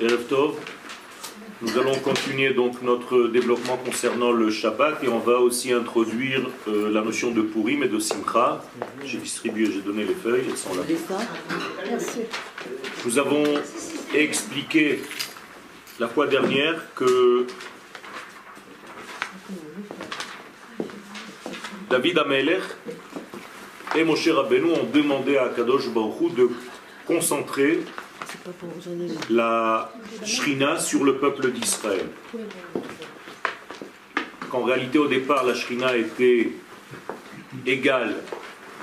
Erev Tov. Nous allons continuer donc notre développement concernant le Shabbat et on va aussi introduire euh, la notion de Purim et de Simcha. J'ai distribué, j'ai donné les feuilles, elles sont là. Nous avons expliqué la fois dernière que David Amelech et Moshe Rabbeinu ont demandé à Kadosh Baruch de concentrer la Shrina sur le peuple d'Israël. Qu'en réalité, au départ, la Shrina était égale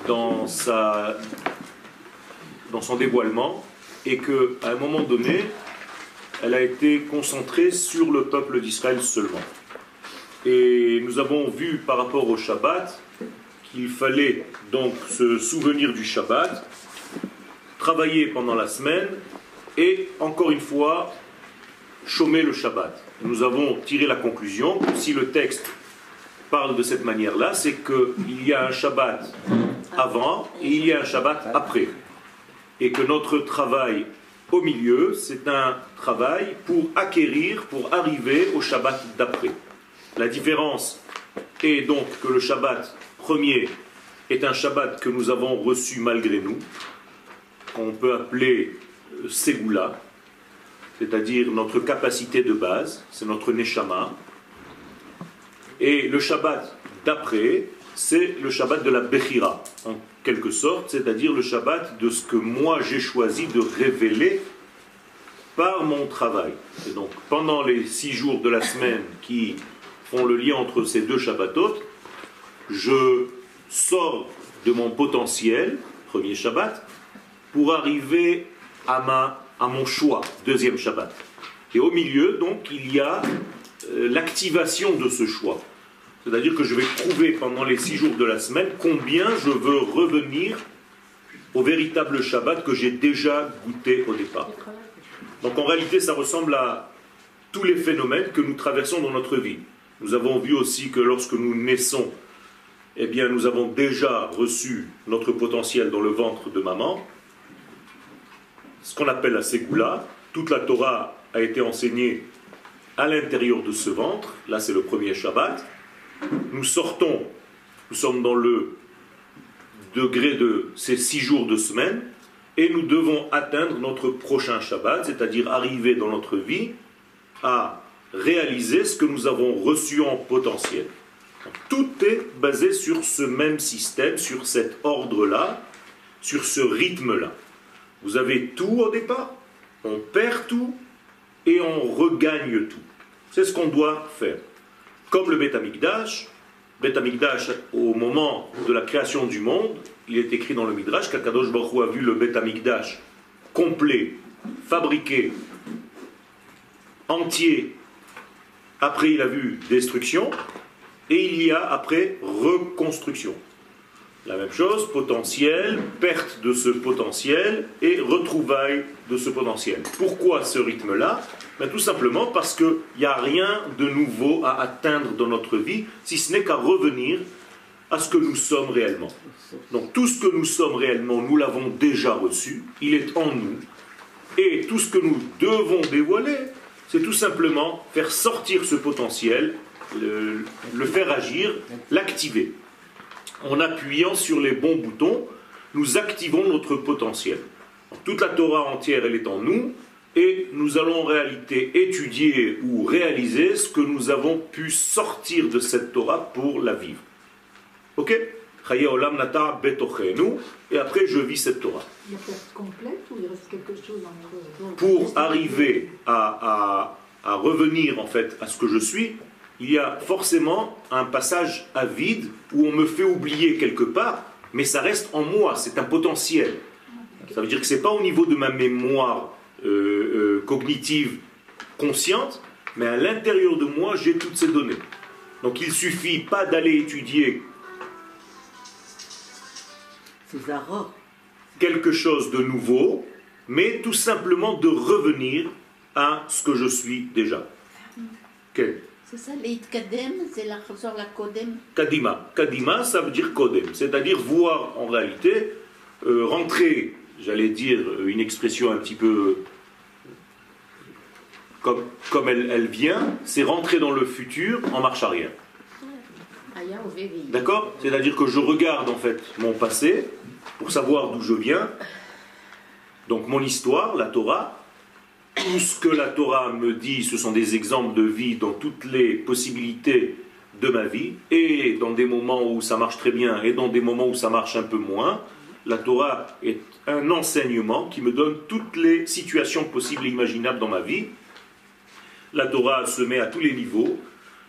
dans, son dévoilement et qu'à un moment donné, elle a été concentrée sur le peuple d'Israël seulement. Et nous avons vu par rapport au Shabbat qu'il fallait donc se souvenir du Shabbat, travailler pendant la semaine et encore une fois chômer le Shabbat. Nous avons tiré la conclusion que si le texte parle de cette manière-là, c'est qu'il y a un Shabbat avant et il y a un Shabbat après. Et que notre travail au milieu, c'est un travail pour acquérir, pour arriver au Shabbat d'après. La différence est donc que le Shabbat premier est un Shabbat que nous avons reçu malgré nous, qu'on peut appeler euh, Ségoula, c'est-à-dire notre capacité de base, c'est notre Neshama. Et le Shabbat d'après, c'est le Shabbat de la Bechira, en quelque sorte, c'est-à-dire le Shabbat de ce que moi j'ai choisi de révéler par mon travail. Et donc pendant les six jours de la semaine qui font le lien entre ces deux Shabbatot, je sors de mon potentiel, premier Shabbat, pour arriver à, ma, à mon choix, deuxième Shabbat. Et au milieu, donc, il y a euh, l'activation de ce choix. C'est-à-dire que je vais prouver pendant les six jours de la semaine combien je veux revenir au véritable Shabbat que j'ai déjà goûté au départ. Donc en réalité, ça ressemble à tous les phénomènes que nous traversons dans notre vie. Nous avons vu aussi que lorsque nous naissons, eh bien, nous avons déjà reçu notre potentiel dans le ventre de maman, ce qu'on appelle la Ségoula. Toute la Torah a été enseignée à l'intérieur de ce ventre. Là, c'est le premier Shabbat. Nous sortons, nous sommes dans le degré de ces six jours de semaine, et nous devons atteindre notre prochain Shabbat, c'est-à-dire arriver dans notre vie à réaliser ce que nous avons reçu en potentiel. Tout est basé sur ce même système, sur cet ordre-là, sur ce rythme-là. Vous avez tout au départ, on perd tout et on regagne tout. C'est ce qu'on doit faire. Comme le Beth Amikdash, Beth Amikdash, au moment de la création du monde, il est écrit dans le Midrash qu'Akadosh Baruch a vu le Beth Amikdash complet, fabriqué, entier. Après, il a vu destruction et il y a après reconstruction. La même chose, potentiel, perte de ce potentiel et retrouvailles de ce potentiel. Pourquoi ce rythme-là? Ben, Tout simplement parce qu'il n'y a rien de nouveau à atteindre dans notre vie, si ce n'est qu'à revenir à ce que nous sommes réellement. Donc tout ce que nous sommes réellement, nous l'avons déjà reçu, il est en nous. Et tout ce que nous devons dévoiler, c'est tout simplement faire sortir ce potentiel, le faire agir, l'activer en appuyant sur les bons boutons, nous activons notre potentiel. Toute la Torah entière, elle est en nous, et nous allons en réalité étudier ou réaliser ce que nous avons pu sortir de cette Torah pour la vivre. Ok? Et après je vis cette Torah. Complète ou il reste quelque chose Pour arriver à, à revenir en fait à ce que je suis, il y a forcément un passage à vide où on me fait oublier quelque part, mais ça reste en moi, c'est un potentiel. Ça veut dire que ce n'est pas au niveau de ma mémoire euh, euh, cognitive consciente, mais à l'intérieur de moi, j'ai toutes ces données. Donc il ne suffit pas d'aller étudier quelque chose de nouveau, mais tout simplement de revenir à ce que je suis déjà. Quel c'est ça, kadem, c'est la sur la kodem Kadima. Kadima, ça veut dire kodem, c'est-à-dire voir en réalité, euh, rentrer, j'allais dire une expression un petit peu comme, comme elle, elle vient, c'est rentrer dans le futur en marche arrière. D'accord? C'est-à-dire que je regarde en fait mon passé pour savoir d'où je viens, donc mon histoire, la Torah, tout ce que la Torah me dit, ce sont des exemples de vie dans toutes les possibilités de ma vie, et dans des moments où ça marche très bien, et dans des moments où ça marche un peu moins. La Torah est un enseignement qui me donne toutes les situations possibles et imaginables dans ma vie. La Torah se met à tous les niveaux.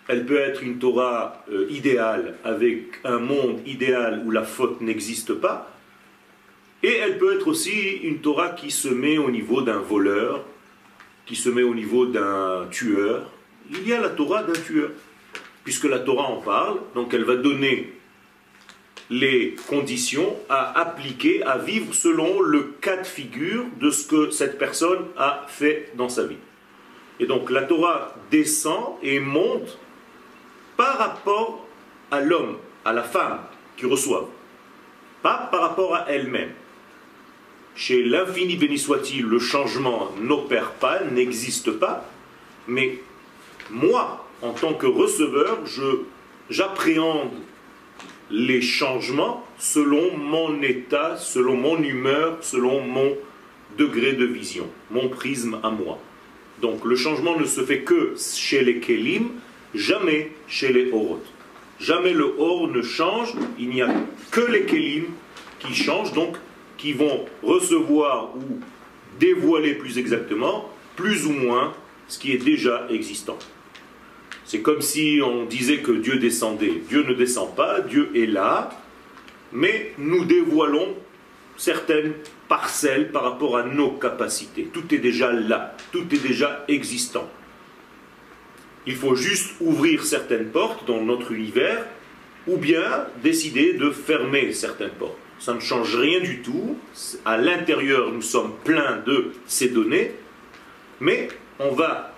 Elle peut être une Torah euh, idéale avec un monde idéal où la faute n'existe pas. Et elle peut être aussi une Torah qui se met au niveau d'un voleur, qui se met au niveau d'un tueur. Il y a la Torah d'un tueur, puisque la Torah en parle, donc elle va donner les conditions à appliquer, à vivre selon le cas de figure de ce que cette personne a fait dans sa vie. Et donc la Torah descend et monte par rapport à l'homme, à la femme qui reçoit, pas par rapport à elle-même. Chez l'infini béni soit-il, le changement n'opère pas, n'existe pas, mais moi, en tant que receveur, j'appréhende les changements selon mon état, selon mon humeur, selon mon degré de vision, mon prisme à moi. Donc le changement ne se fait que chez les Kélim, jamais chez les Horot. Jamais le Hor ne change, il n'y a que les Kélim qui changent, donc qui vont recevoir ou dévoiler plus exactement, plus ou moins, ce qui est déjà existant. C'est comme si on disait que Dieu descendait. Dieu ne descend pas, Dieu est là, mais nous dévoilons certaines parcelles par rapport à nos capacités. Tout est déjà là, tout est déjà existant. Il faut juste ouvrir certaines portes dans notre univers ou bien décider de fermer certaines portes. Ça ne change rien du tout. À l'intérieur, nous sommes pleins de ces données, mais on va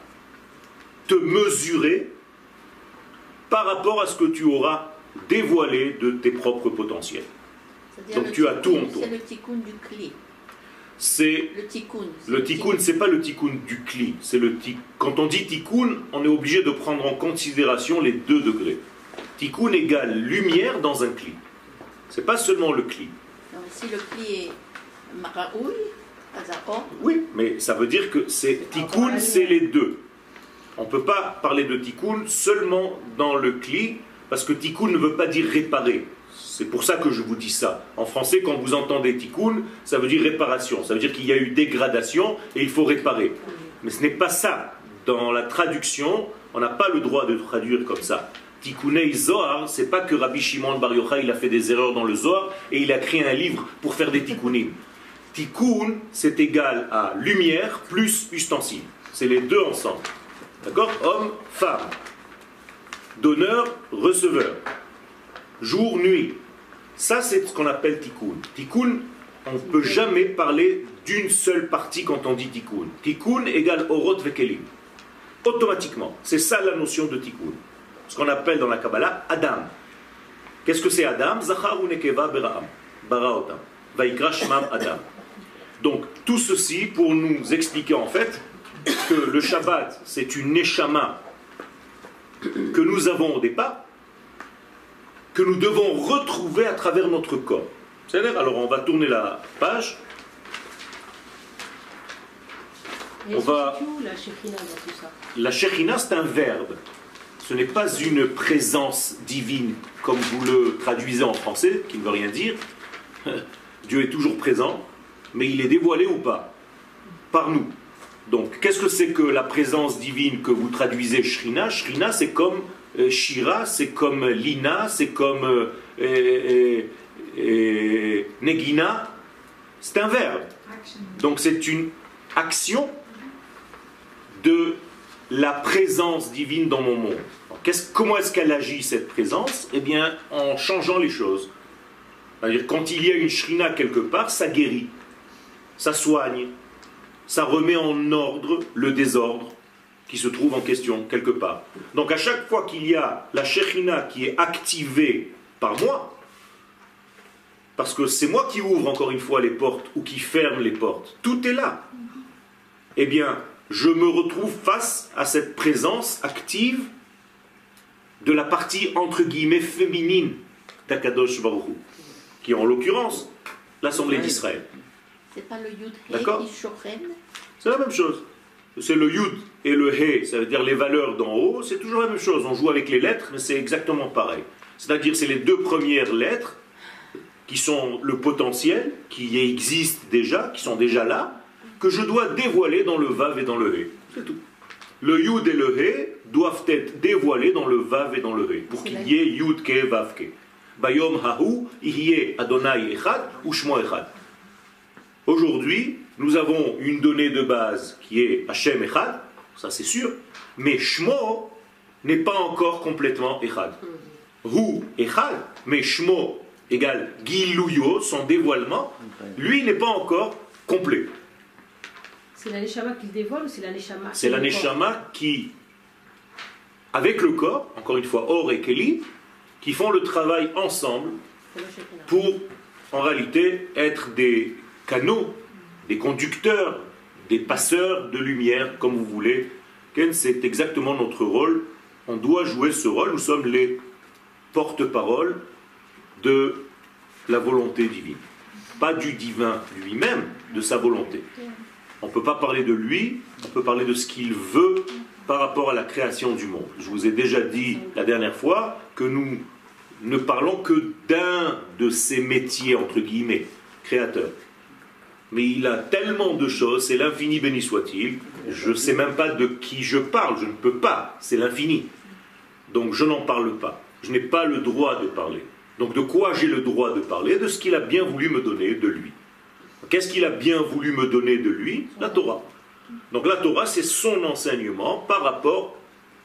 te mesurer par rapport à ce que tu auras dévoilé de tes propres potentiels. Donc tu as tout en toi. C'est le tikkun du cli. C'est le tikkun. Le tikkun, c'est pas le tikkun du cli. C'est le Quand on dit tikkun, on est obligé de prendre en considération les deux degrés. Tikkun égale lumière dans un cli. C'est pas seulement le cli. si le cli est maraoui, oui, mais ça veut dire que c'est tikkun, c'est les deux. On ne peut pas parler de tikkun seulement dans le cli, parce que tikkun ne veut pas dire réparer. C'est pour ça que je vous dis ça. En français, quand vous entendez tikkun, ça veut dire réparation. Ça veut dire qu'il y a eu dégradation et il faut réparer. Mais ce n'est pas ça. Dans la traduction, on n'a pas le droit de traduire comme ça. Tikkunei Zohar, c'est pas que Rabbi Shimon Bar Yochai il a fait des erreurs dans le Zohar et il a créé un livre pour faire des tikkunim. Tikkun, c'est égal à lumière plus ustensile. C'est les deux ensemble. D'accord? Homme, femme. Donneur, receveur. Jour, nuit. Ça, c'est ce qu'on appelle tikkun. Tikkun, on ne peut jamais parler d'une seule partie quand on dit tikkun. Tikkun égale orot vekelim. Automatiquement. C'est ça la notion de tikkun. Ce qu'on appelle dans la Kabbalah Adam. Qu'est-ce que c'est Adam? Zachar nekeva beraam. Baraotam. Vaikra Adam. Donc, tout ceci pour nous expliquer en fait que le Shabbat, c'est une neshama que nous avons au départ, que nous devons retrouver à travers notre corps. C'est-à-dire, alors on va tourner la page. on va... La Shekhinah, c'est un verbe. Ce n'est pas une présence divine, comme vous le traduisez en français, qui ne veut rien dire. Dieu est toujours présent, mais il est dévoilé ou pas? Par nous. Donc, qu'est-ce que c'est que la présence divine que vous traduisez Shrina? Shrina, c'est comme euh, Shira, c'est comme Lina, c'est comme euh, euh, Negina. C'est un verbe. Donc, c'est une action de la présence divine dans mon monde. comment est-ce qu'elle agit, cette présence? Eh bien, en changeant les choses. Quand il y a une Shrina quelque part, ça guérit, ça soigne, ça remet en ordre le désordre qui se trouve en question quelque part. Donc à chaque fois qu'il y a la Shekhinah qui est activée par moi, parce que c'est moi qui ouvre encore une fois les portes ou qui ferme les portes, tout est là. Eh bien, je me retrouve face à cette présence active de la partie entre guillemets féminine d'Akadosh Baruch Hu, qui est en l'occurrence l'Assemblée d'Israël. C'est pas le Yud D'accord C'est la même chose. C'est le Yud et le He, ça veut dire les valeurs d'en haut, c'est toujours la même chose. On joue avec les lettres, mais c'est exactement pareil. C'est-à-dire c'est les deux premières lettres qui sont le potentiel, qui existent déjà, qui sont déjà là, que je dois dévoiler dans le Vav et dans le He. C'est tout. Le Yud et le He doivent être dévoilés dans le Vav et dans le He, pour qu'il y ait Yud Ke Vav Ke. Bayom Hahu, Adonai Echad ou Shmo Echad. Aujourd'hui, nous avons une donnée de base qui est Hashem Echad, ça c'est sûr, mais Shmo n'est pas encore complètement Echad. Hu Echad, mais Shmo égale Giluyo, son dévoilement, lui n'est pas encore complet. C'est l'aneshama qui le dévoile ou c'est l'aneshama C'est l'aneshama qui, avec le corps, encore une fois, Or et Keli, qui font le travail ensemble pour, en réalité, être des canaux, des conducteurs, des passeurs de lumière, comme vous voulez. C'est exactement notre rôle. On doit jouer ce rôle. Nous sommes les porte-parole de la volonté divine. Pas du divin lui-même, de sa volonté. On ne peut pas parler de lui, on peut parler de ce qu'il veut par rapport à la création du monde. Je vous ai déjà dit la dernière fois que nous ne parlons que d'un de ces métiers, entre guillemets, créateurs. Mais il a tellement de choses, c'est l'infini béni soit-il. Je ne sais même pas de qui je parle, je ne peux pas, c'est l'infini. Donc je n'en parle pas. Je n'ai pas le droit de parler. Donc de quoi j'ai le droit de parler? De ce qu'il a bien voulu me donner de lui. Qu'est-ce qu'il a bien voulu me donner de lui La Torah. Donc la Torah, c'est son enseignement par rapport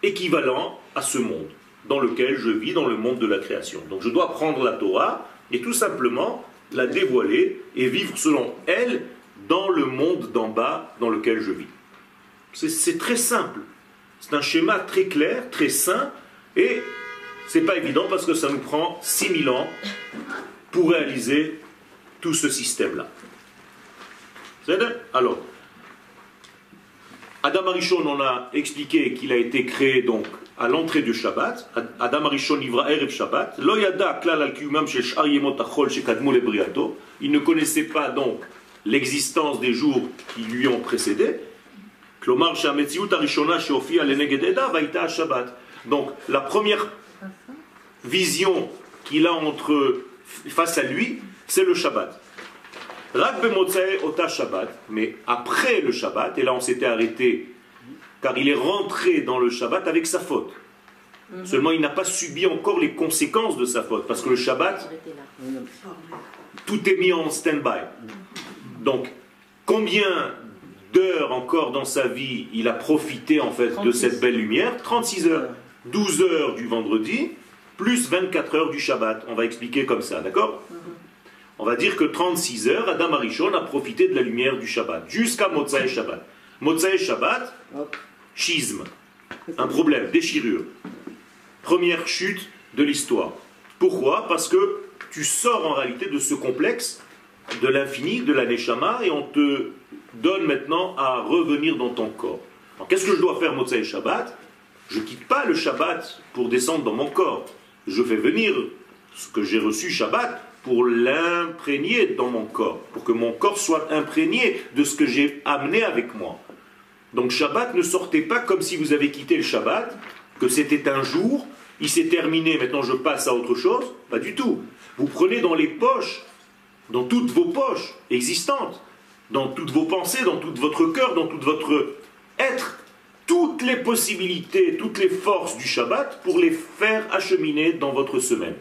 équivalent à ce monde dans lequel je vis, dans le monde de la création. Donc je dois prendre la Torah et tout simplement la dévoiler et vivre selon elle dans le monde d'en bas dans lequel je vis. C'est très simple. C'est un schéma très clair, très sain, et c'est pas évident parce que ça nous prend 6000 ans pour réaliser tout ce système-là. Alors, Adam Arishon, on a expliqué qu'il a été créé donc à l'entrée du Shabbat. Adam Arishon ivra erev Shabbat. Lo yada klal al. Il ne connaissait pas donc l'existence des jours qui lui ont précédé. Klomar shametziut arishona sheofia lenegededa vaita Shabbat. Donc la première vision qu'il a entre face à lui, c'est le Shabbat. Mais après le Shabbat, et là on s'était arrêté, car il est rentré dans le Shabbat avec sa faute. Mhm. Seulement il n'a pas subi encore les conséquences de sa faute, parce que le Shabbat, tout est mis en stand-by. Donc, combien d'heures encore dans sa vie il a profité en fait de cette belle lumière? 36 heures. 12 heures du vendredi, plus 24 heures du Shabbat. On va expliquer comme ça, d'accord? Mhm. On va dire que 36 heures, Adam Arishon a profité de la lumière du Shabbat, jusqu'à Motsai Shabbat. Motsai Shabbat, schisme, un problème, déchirure. Première chute de l'histoire. Pourquoi? Parce que tu sors en réalité de ce complexe de l'infini, de la Neshama, et on te donne maintenant à revenir dans ton corps. Qu'est-ce que je dois faire Motsai Shabbat? Je ne quitte pas le Shabbat pour descendre dans mon corps. Je fais venir ce que j'ai reçu Shabbat pour l'imprégner dans mon corps, pour que mon corps soit imprégné de ce que j'ai amené avec moi. Donc Shabbat ne sortez pas comme si vous avez quitté le Shabbat, que c'était un jour, il s'est terminé, maintenant je passe à autre chose. Pas du tout. Vous prenez dans les poches, dans toutes vos poches existantes, dans toutes vos pensées, dans tout votre cœur, dans tout votre être, toutes les possibilités, toutes les forces du Shabbat pour les faire acheminer dans votre semaine.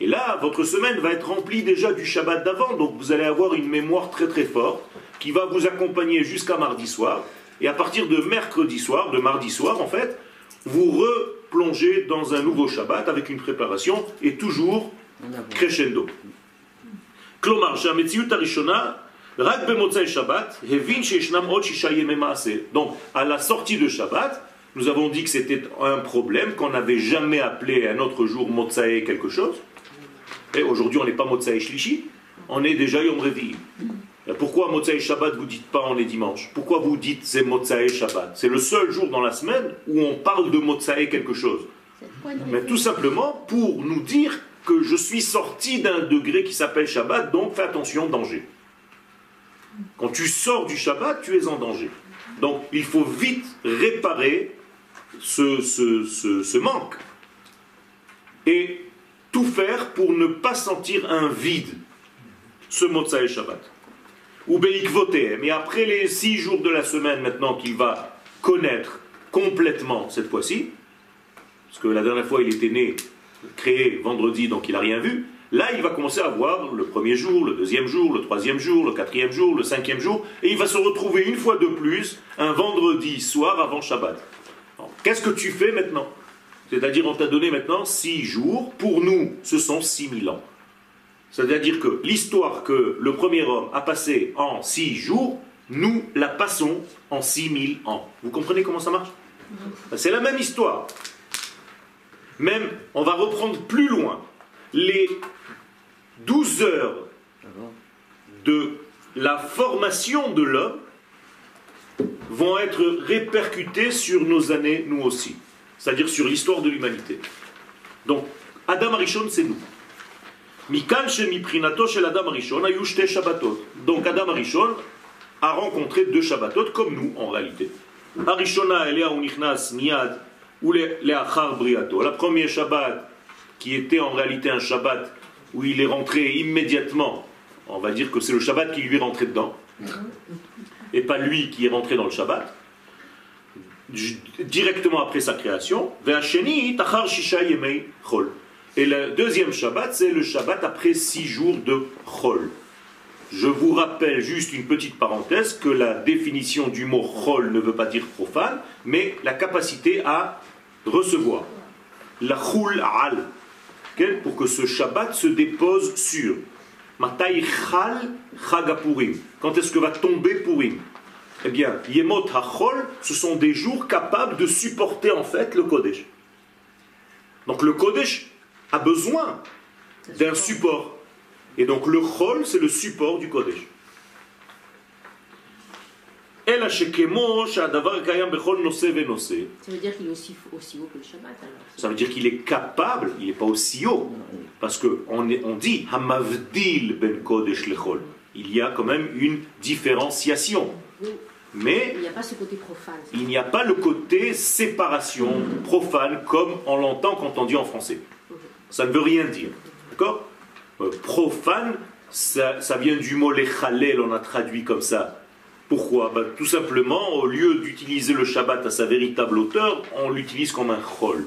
Et là, votre semaine va être remplie déjà du Shabbat d'avant, donc vous allez avoir une mémoire très très forte qui va vous accompagner jusqu'à mardi soir. Et à partir de mercredi soir, de mardi soir en fait, vous replongez dans un nouveau Shabbat avec une préparation et toujours crescendo. Donc, à la sortie de Shabbat, nous avons dit que c'était un problème qu'on n'avait jamais appelé un autre jour Motsae quelque chose. Et aujourd'hui, on n'est pas Motsae Shlishi, on est déjà Yom Revi. Pourquoi Motsaï Shabbat vous dites pas on est dimanche? Pourquoi vous dites c'est Motsaï Shabbat? C'est le seul jour dans la semaine où on parle de Motsaï quelque chose. Mais tout simplement pour nous dire que je suis sorti d'un degré qui s'appelle Shabbat, donc fais attention, danger. Quand tu sors du Shabbat, tu es en danger. Donc il faut vite réparer ce, ce, manque et tout faire pour ne pas sentir un vide, ce Motsaï Shabbat. Ou voter. Mais après les six jours de la semaine maintenant qu'il va connaître complètement cette fois-ci, parce que la dernière fois il était né, créé vendredi, donc il n'a rien vu, là il va commencer à voir le premier jour, le deuxième jour, le troisième jour, le quatrième jour, le cinquième jour, et il va se retrouver une fois de plus un vendredi soir avant Shabbat. Qu'est-ce que tu fais maintenant? C'est-à-dire on t'a donné maintenant six jours, pour nous ce sont six mille ans. C'est-à-dire que l'histoire que le premier homme a passée en six jours, nous la passons en six mille ans. Vous comprenez comment ça marche? C'est la même histoire. Même, on va reprendre plus loin. Les douze heures de la formation de l'homme vont être répercutées sur nos années, nous aussi. C'est-à-dire sur l'histoire de l'humanité. Donc, Adam Arishon, c'est nous. Donc Adam Arishon a rencontré deux Shabbatot comme nous en réalité. Arishona Elia Unichnas Miyad ou Leachar Briato. La première Shabbat qui était en réalité un Shabbat où il est rentré immédiatement, on va dire que c'est le Shabbat qui lui est rentré dedans, et pas lui qui est rentré dans le Shabbat, directement après sa création. Et le deuxième Shabbat, c'est le Shabbat après six jours de Chol. Je vous rappelle juste une petite parenthèse que la définition du mot Chol ne veut pas dire profane, mais la capacité à recevoir. La Chul Al. Pour que ce Shabbat se dépose sur. Matai Chal Chagapurim. Quand est-ce que va tomber Purim? Eh bien, Yemot HaChol, ce sont des jours capables de supporter en fait le Kodesh. Donc le Kodesh a besoin d'un support. Et donc le Chol, c'est le support du Kodesh. Ça veut dire qu'il est aussi, aussi haut que le Shabbat Ça veut dire qu'il est capable, il n'est pas aussi haut. Parce qu'on on dit Hamavdil ben Kodesh lechol. Il y a quand même une différenciation. Mais il n'y a pas ce côté profane. Il n'y a pas le côté séparation profane comme on l'entend quand on dit en français. Ça ne veut rien dire. D'accord? Euh, Profane, ça, vient du mot lechalel, on a traduit comme ça. Pourquoi? Ben, Tout simplement, au lieu d'utiliser le Shabbat à sa véritable hauteur, on l'utilise comme un chol.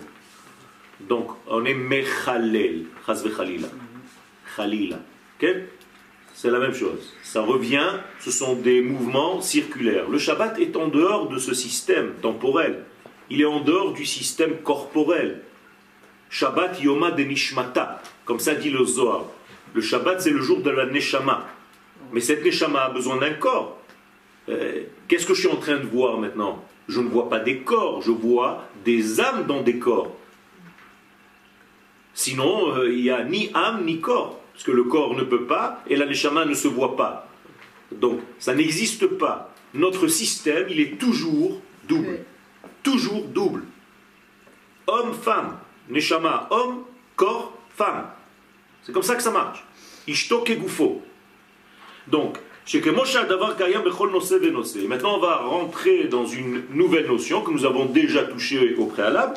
Donc, on est mechalel, chazve khalila. Khalila. C'est la même chose. Ça revient, ce sont des mouvements circulaires. Le Shabbat est en dehors de ce système temporel. Il est en dehors du système corporel. Shabbat Yoma de Nishmata, comme ça dit le Zohar. Le Shabbat, c'est le jour de la Neshama. Mais cette Neshama a besoin d'un corps. Euh, qu'est-ce que je suis en train de voir maintenant? Je ne vois pas des corps, je vois des âmes dans des corps. Sinon, euh, il n'y a ni âme ni corps, parce que le corps ne peut pas et la Neshama ne se voit pas. Donc, ça n'existe pas. Notre système, il est toujours double. Toujours double. Homme-femme. Neshama, homme, corps, femme. C'est comme ça que ça marche. Ishto gufo. Donc, Maintenant, on va rentrer dans une nouvelle notion que nous avons déjà touchée au préalable.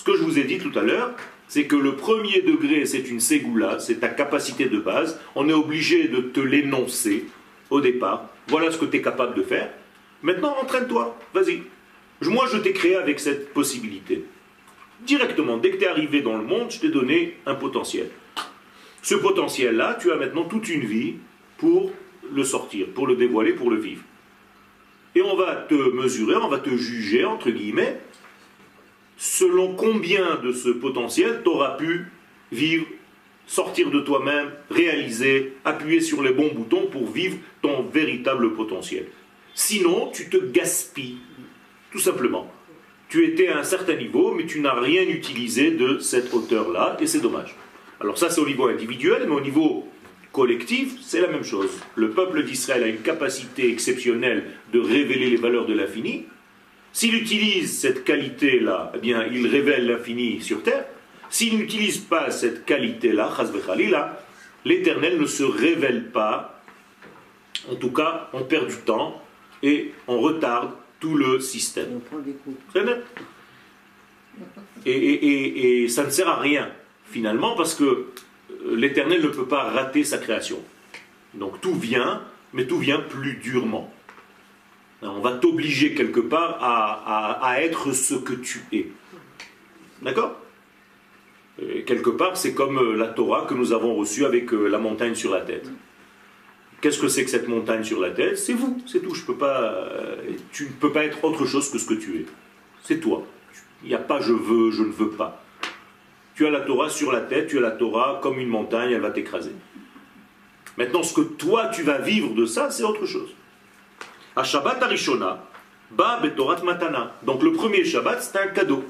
Ce que je vous ai dit tout à l'heure, c'est que le premier degré, c'est une ségoula, c'est ta capacité de base. On est obligé de te l'énoncer au départ. Voilà ce que tu es capable de faire. Maintenant, entraîne-toi. Vas-y. Moi, je t'ai créé avec cette possibilité. Directement, dès que tu es arrivé dans le monde, je t'ai donné un potentiel. Ce potentiel-là, tu as maintenant toute une vie pour le sortir, pour le dévoiler, pour le vivre. Et on va te mesurer, on va te juger, entre guillemets, selon combien de ce potentiel tu auras pu vivre, sortir de toi-même, réaliser, appuyer sur les bons boutons pour vivre ton véritable potentiel. Sinon, tu te gaspilles tout simplement. Tu étais à un certain niveau, mais tu n'as rien utilisé de cette hauteur-là, et c'est dommage. Alors ça c'est au niveau individuel, mais au niveau collectif, c'est la même chose. Le peuple d'Israël a une capacité exceptionnelle de révéler les valeurs de l'infini. S'il utilise cette qualité-là, eh bien, il révèle l'infini sur terre. S'il n'utilise pas cette qualité-là, l'Éternel ne se révèle pas. En tout cas, on perd du temps et on retarde tout le système. Très bien. Et, et, ça ne sert à rien, finalement, parce que l'Éternel ne peut pas rater sa création. Donc tout vient, mais tout vient plus durement. On va t'obliger quelque part à, être ce que tu es. D'accord? Quelque part, c'est comme euh, la Torah que nous avons reçue avec euh, la montagne sur la tête. Qu'est-ce que c'est que cette montagne sur la tête? C'est vous, c'est tout. Je peux pas, euh, tu ne peux pas être autre chose que ce que tu es. C'est toi. Il n'y a pas je veux, je ne veux pas. Tu as la Torah sur la tête, tu as la Torah comme une montagne, elle va t'écraser. Maintenant, ce que toi tu vas vivre de ça, c'est autre chose. À Shabbat Arishona, Ba Betorat Matana. Donc le premier Shabbat, c'est un cadeau.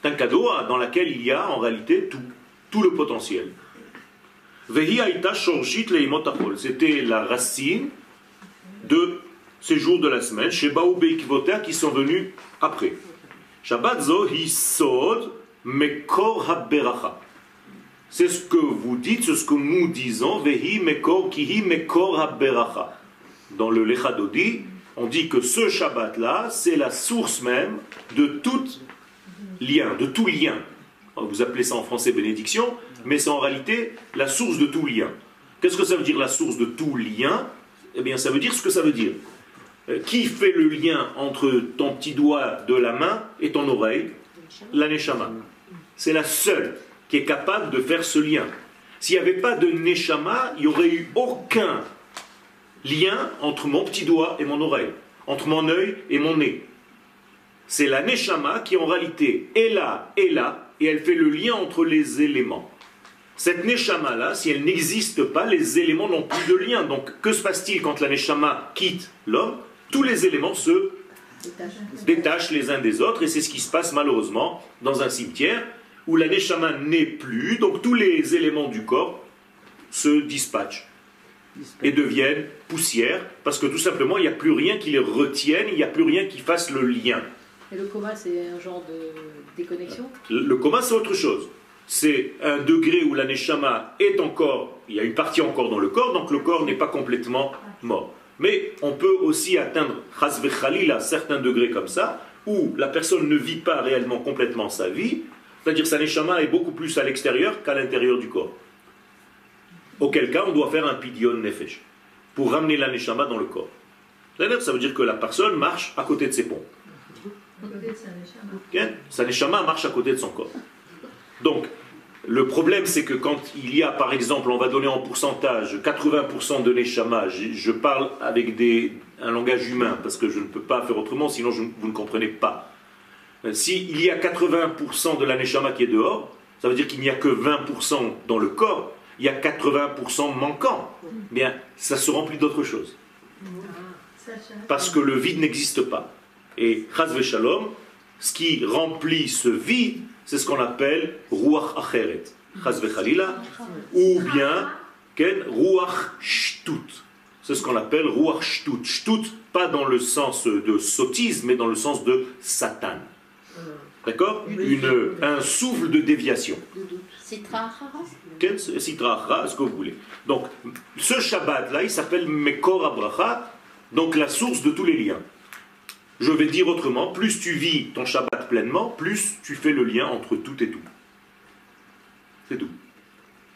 C'est un cadeau dans lequel il y a en réalité tout, tout le potentiel. C'était la racine de ces jours de la semaine, chez Baou qui sont venus après. Shabbat zo Mekor haberacha. C'est ce que vous dites, c'est ce que nous disons, Vehi Mekor Kihi Mekor haberacha. Dans le Lechadodi, on dit que ce Shabbat-là, c'est la source même de tout lien, de tout lien. Vous appelez ça en français bénédiction, mais c'est en réalité la source de tout lien. Qu'est-ce que ça veut dire la source de tout lien? Eh bien, ça veut dire ce que ça veut dire. Euh, qui fait le lien entre ton petit doigt de la main et ton oreille? La Neshama. C'est la seule qui est capable de faire ce lien. S'il n'y avait pas de Neshama, il n'y aurait eu aucun lien entre mon petit doigt et mon oreille, entre mon œil et mon nez. C'est la Neshama qui en réalité est là, est là, et elle fait le lien entre les éléments. Cette Neshama-là, si elle n'existe pas, les éléments n'ont plus de lien. Donc que se passe-t-il quand la Neshama quitte l'homme? Tous les éléments se détachent les uns des autres, et c'est ce qui se passe malheureusement dans un cimetière où la Neshama n'est plus, donc tous les éléments du corps se dispatchent et deviennent poussière, parce que tout simplement, il n'y a plus rien qui les retienne, il n'y a plus rien qui fasse le lien. Et le coma, c'est un genre de déconnexion? Le coma, c'est autre chose. C'est un degré où la neshama est encore, il y a une partie encore dans le corps, donc le corps n'est pas complètement mort. Mais on peut aussi atteindre, à certains degrés comme ça, où la personne ne vit pas réellement complètement sa vie, c'est-à-dire sa neshama est beaucoup plus à l'extérieur qu'à l'intérieur du corps. Auquel cas, on doit faire un pidion nefesh pour ramener la neshama dans le corps. Ça veut dire que la personne marche à côté de ses pompes. Sa neshama marche à côté de son corps. Donc, le problème, c'est que quand il y a, par exemple, on va donner en pourcentage 80% de neshama, je, parle avec des, un langage humain, parce que je ne peux pas faire autrement, sinon vous ne comprenez pas. Euh, s'il y a 80% de la neshama qui est dehors, ça veut dire qu'il n'y a que 20% dans le corps, il y a 80% manquant. Bien, ça se remplit d'autre chose. Parce que le vide n'existe pas. Et Chaz Shalom, ce qui remplit ce vide, c'est ce qu'on appelle Ruach Acheret. Chaz Khalila, ou bien Ken Ruach Shtut. C'est ce qu'on appelle Ruach Shtut. Shtut, pas dans le sens de sotisme, mais dans le sens de Satan. D'accord? Une, Un souffle de déviation. Sitra Sitra ce que vous voulez. Donc, ce Shabbat-là, il s'appelle Mekor Abracha, donc la source de tous les liens. Je vais dire autrement, plus tu vis ton Shabbat pleinement, plus tu fais le lien entre tout et tout. C'est tout.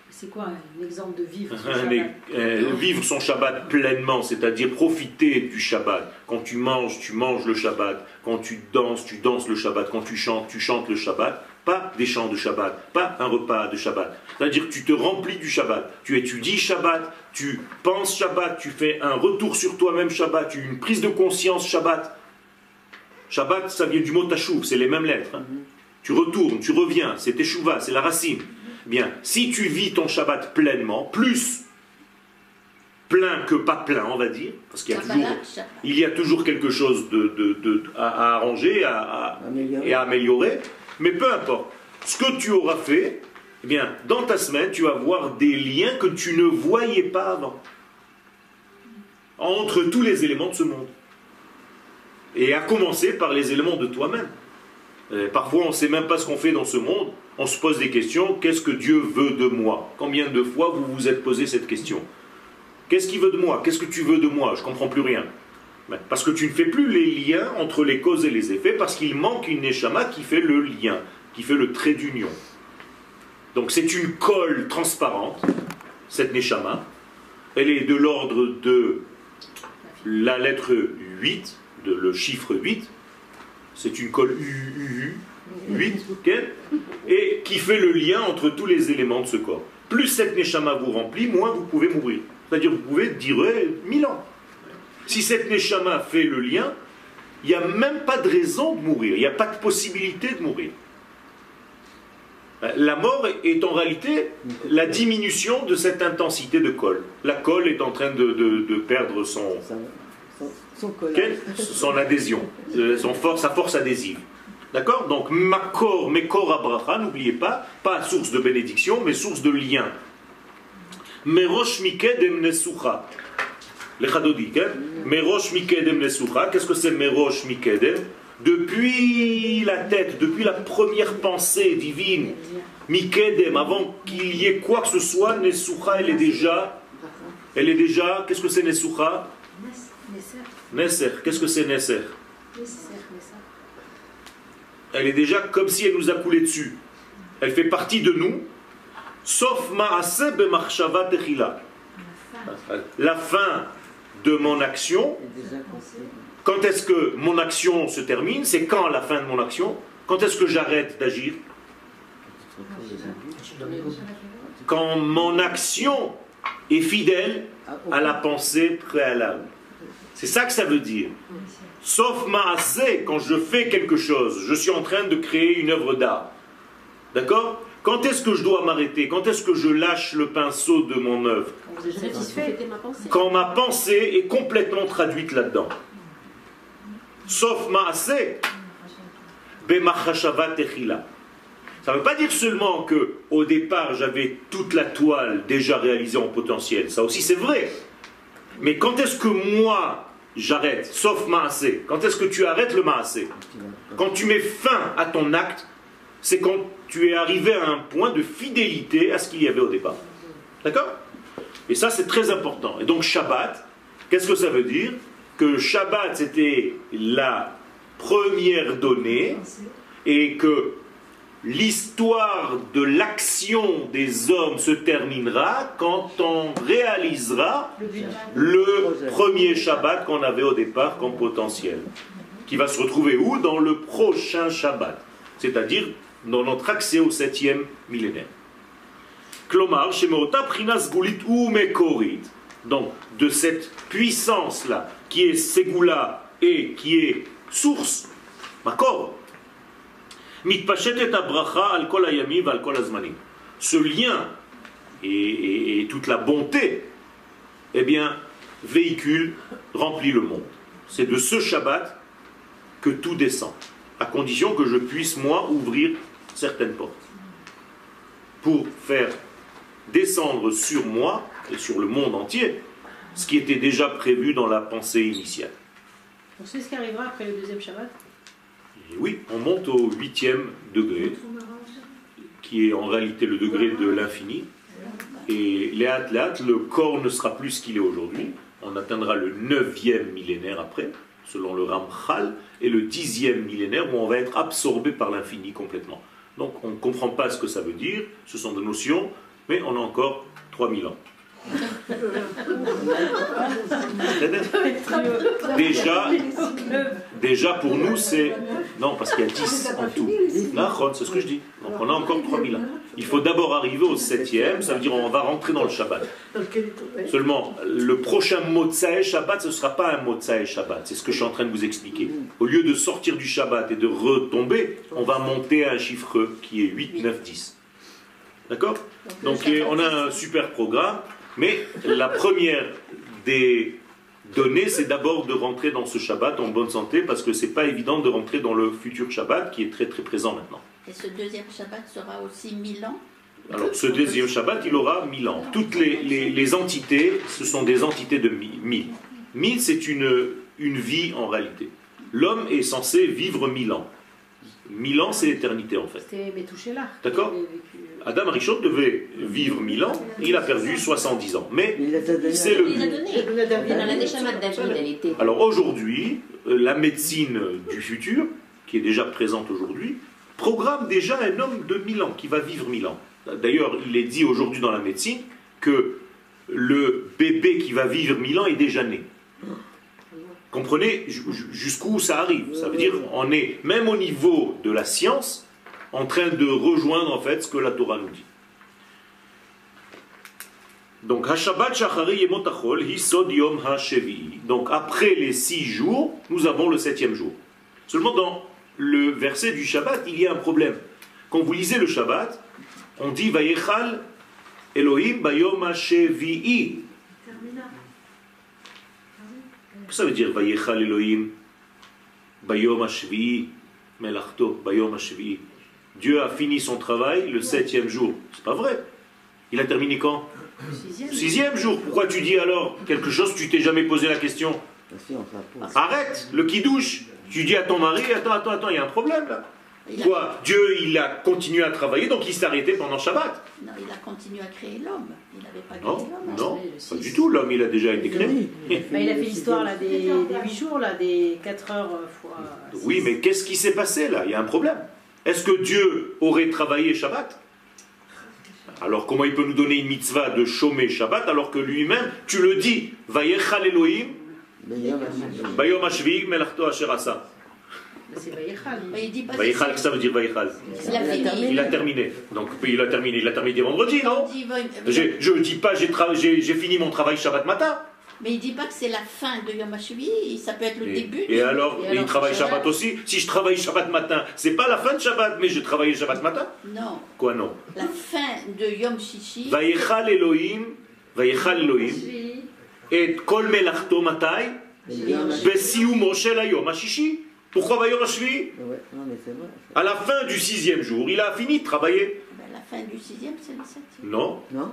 C'est quoi un exemple de vivre son Shabbat euh, Vivre son Shabbat pleinement, c'est-à-dire profiter du Shabbat. Quand tu manges, tu manges le Shabbat. Quand tu danses, tu danses le Shabbat. Quand tu chantes, tu chantes le Shabbat. Pas des chants de Shabbat, pas un repas de Shabbat. C'est-à-dire que tu te remplis du Shabbat. Tu étudies Shabbat, tu penses Shabbat, tu fais un retour sur toi-même Shabbat, tu une prise de conscience Shabbat. Shabbat, ça vient du mot tachouv, c'est les mêmes lettres. Hein. Tu retournes, tu reviens, c'est teshuva, c'est la racine. Bien, si tu vis ton Shabbat pleinement, plus plein que pas plein, on va dire, parce qu'il y a toujours, il y a toujours quelque chose de, à, arranger à, et à améliorer, mais peu importe. Ce que tu auras fait, Eh bien, dans ta semaine, tu vas voir des liens que tu ne voyais pas avant. Entre tous les éléments de ce monde. Et à commencer par les éléments de toi-même. Euh, parfois, on ne sait même pas ce qu'on fait dans ce monde. On se pose des questions. Qu'est-ce que Dieu veut de moi? Combien de fois vous vous êtes posé cette question? Qu'est-ce qu'il veut de moi? Qu'est-ce que tu veux de moi? Je ne comprends plus rien. Parce que tu ne fais plus les liens entre les causes et les effets, parce qu'il manque une neshama qui fait le lien, qui fait le trait d'union. Donc c'est une colle transparente, cette neshama. Elle est de l'ordre de la lettre 8, de le chiffre 8. C'est une colle UUU, 8, et qui fait le lien entre tous les éléments de ce corps. Plus cette neshama vous remplit, moins vous pouvez mourir. C'est-à-dire vous pouvez durer mille ans. Si cette Neshama fait le lien, il n'y a même pas de raison de mourir, il n'y a pas de possibilité de mourir. La mort est en réalité la diminution de cette intensité de colle. La colle est en train de, perdre son, son, adhésion, euh, son force, sa force adhésive. D'accord? Donc, Makor, Mekor Abraha, n'oubliez pas, pas source de bénédiction, mais source de lien. Merosh Nesucha. Les Chadodi, Merosh Mikedem Nesucha. Qu'est-ce que c'est Merosh Mikedem Depuis la tête, depuis la première pensée divine, Mikedem, avant qu'il y ait quoi que ce soit, Nesucha, elle est déjà. Elle est déjà. Qu'est-ce que c'est Nesucha Neser. Qu'est-ce que c'est Neser Elle est déjà comme si elle nous a coulé dessus. Elle fait partie de nous sauf La fin de mon action. Quand est-ce que mon action se termine? C'est quand la fin de mon action? Quand est-ce que j'arrête d'agir? Quand mon action est fidèle à la pensée préalable. C'est ça que ça veut dire. Sauf assez quand je fais quelque chose, je suis en train de créer une œuvre d'art. D'accord? Quand est-ce que je dois m'arrêter? Quand est-ce que je lâche le pinceau de mon œuvre? Quand ma pensée est complètement traduite là-dedans. Sauf assez. Ça ne veut pas dire seulement que au départ j'avais toute la toile déjà réalisée en potentiel. Ça aussi c'est vrai. Mais quand est-ce que moi j'arrête? Sauf assez. Quand est-ce que tu arrêtes le assez Quand tu mets fin à ton acte, c'est quand tu es arrivé à un point de fidélité à ce qu'il y avait au départ. D'accord? Et ça, c'est très important. Et donc, Shabbat, qu'est-ce que ça veut dire? Que Shabbat, c'était la première donnée et que l'histoire de l'action des hommes se terminera quand on réalisera le premier Shabbat qu'on avait au départ comme potentiel, qui va se retrouver où? Dans le prochain Shabbat, c'est-à-dire dans notre accès au septième millénaire. Klomar. Donc, de cette puissance-là, qui est Segula et qui est source, Makor, Ce lien et, toute la bonté, eh bien, véhicule, remplit le monde. C'est de ce Shabbat que tout descend, à condition que je puisse, moi, ouvrir certaines portes pour faire descendre sur moi et sur le monde entier ce qui était déjà prévu dans la pensée initiale. On sait ce qui arrivera après le deuxième Shabbat Oui, on monte au huitième degré, qui est en réalité le degré de l'infini. Et le corps ne sera plus ce qu'il est aujourd'hui. On atteindra le neuvième millénaire après, selon le Ramchal, et le dixième millénaire où on va être absorbé par l'infini complètement. Donc on ne comprend pas ce que ça veut dire, ce sont des notions, mais on a encore 3000 ans. Déjà, déjà pour nous c'est... Non, parce qu'il y a 10 en tout. C'est ce que je dis. Donc on a encore 3000 ans. Il faut d'abord arriver au 7e, ça veut dire on va rentrer dans le Shabbat. Seulement, le prochain mot Shabbat, ce ne sera pas un mot Shabbat. C'est ce que je suis en train de vous expliquer. Au lieu de sortir du Shabbat et de retomber, on va monter à un chiffre qui est 8, 9, 10. D'accord? Donc on a un super programme. Mais la première des données, c'est d'abord de rentrer dans ce Shabbat en bonne santé, parce que c'est pas évident de rentrer dans le futur Shabbat qui est très très présent maintenant. Et ce deuxième Shabbat sera aussi mille ans? Alors ce deuxième Shabbat, il aura 1000 ans. Toutes les, entités, ce sont des entités de 1000. 1000, c'est une, une vie en réalité. L'homme est censé vivre 1000 ans. 1000 ans, c'est l'éternité en fait. C'était là. D'accord? Adam Arishon devait vivre 1000 ans, il a perdu 70 ans. Mais c'est le Alors aujourd'hui, la médecine du futur, qui est déjà présente aujourd'hui, programme déjà un homme de 1000 ans qui va vivre 1000 ans. D'ailleurs, il est dit aujourd'hui dans la médecine que le bébé qui va vivre 1000 ans est déjà né. Comprenez jusqu'où ça arrive. Ça veut dire qu'on est, même au niveau de la science, en train de rejoindre en fait ce que la Torah nous dit. Donc, Donc, après les six jours, nous avons le septième jour. Seulement dans le verset du Shabbat, il y a un problème. Quand vous lisez le Shabbat, on dit Vayechal Elohim Bayom Hashevi'i. Que ça veut dire Vayechal Elohim Bayom Hashevi'i Melachto Bayom Hashevi'i Dieu a fini son travail le septième jour. C'est pas vrai. Il a terminé quand? Sixième. Sixième jour. Pourquoi tu dis alors quelque chose? Tu t'es jamais posé la question Arrête le qui douche. Tu dis à ton mari Attends, attends, attends, il y a un problème là. Quoi? Dieu, il a continué à travailler, donc il s'est arrêté pendant Shabbat. Non, il a continué à créer l'homme. Il n'avait pas créé l'homme. Non, pas du tout. L'homme, il a déjà été créé. il a fait l'histoire des, des 8 jours, là, des 4 heures euh, fois. Oui, mais qu'est-ce qui s'est passé là? Il y a un problème. Est-ce que Dieu aurait travaillé Shabbat? Alors comment il peut nous donner une mitzvah de chômer Shabbat alors que lui-même, tu le dis, Vayechal Elohim, Bayom Ashvi, Melachto Asher Asa. C'est Vaïchal. ça veut dire Vaïchal Il a terminé. Donc il a terminé. Il a terminé vendredi, non? Je ne dis pas j'ai fini mon travail Shabbat matin. Mais il ne dit pas que c'est la fin de Yom HaShvi, ça peut être le début. Et alors, il travaille Shabbat aussi Si je travaille Shabbat matin, c'est pas la fin de Shabbat, mais je travaille Shabbat matin Non. Quoi non La fin de Yom Shishi. Vaïchal Elohim, Vaïchal Elohim, et Kol Melachto Matai, Besiu Moshe Yom HaShishi. Pourquoi Bayom Hashvi À la fin du sixième jour, il a fini de travailler. Ben, la fin du sixième, c'est le septième. Non. Non.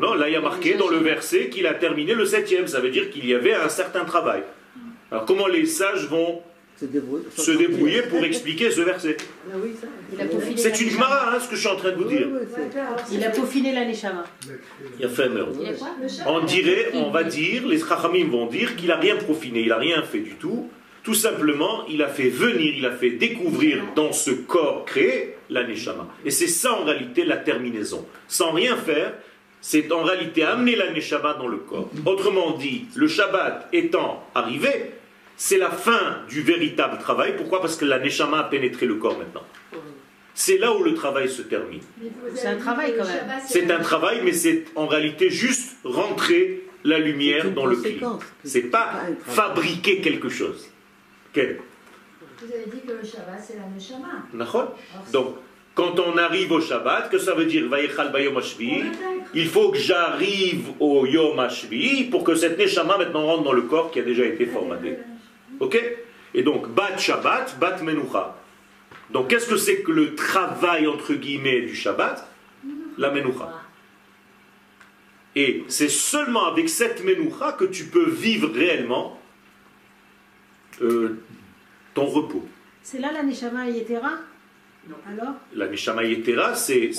Là il y a marqué dans le verset qu'il a terminé le septième. Ça veut dire qu'il y avait un certain travail. Alors comment les sages vont se débrouiller, pour expliquer ce verset? Ah C'est une Gemara, hein, ce que je suis en train de vous dire. Il a peaufiné la Neshama. Il a fait On dirait, on va dire, les Chachamim vont dire qu'il n'a rien profiné, il n'a rien fait du tout. Tout simplement, il a fait venir, il a fait découvrir dans ce corps créé la Neshama. Et c'est ça en réalité la terminaison. Sans rien faire, c'est en réalité amener la Neshama dans le corps. Autrement dit, le Shabbat étant arrivé, c'est la fin du véritable travail. Pourquoi? Parce que la Neshama a pénétré le corps maintenant. C'est là où le travail se termine. C'est un travail quand même. C'est un travail, mais c'est en réalité juste rentrer la lumière dans le client. C'est pas fabriquer quelque chose. Vous avez dit que le Shabbat, c'est la Neshama. Donc, quand on arrive au Shabbat, que ça veut dire Bayom Il faut que j'arrive au Yom Hashvi pour que cette Neshama maintenant rentre dans le corps qui a déjà été formaté. Ok? Et donc, Bat Shabbat, Bat Menucha. Donc, qu'est-ce que c'est que le travail entre guillemets du Shabbat? La Menucha. Et c'est seulement avec cette Menucha que tu peux vivre réellement euh, ton repos. C'est là la Neshama Yetera? Alors La Neshama Yetera, c'est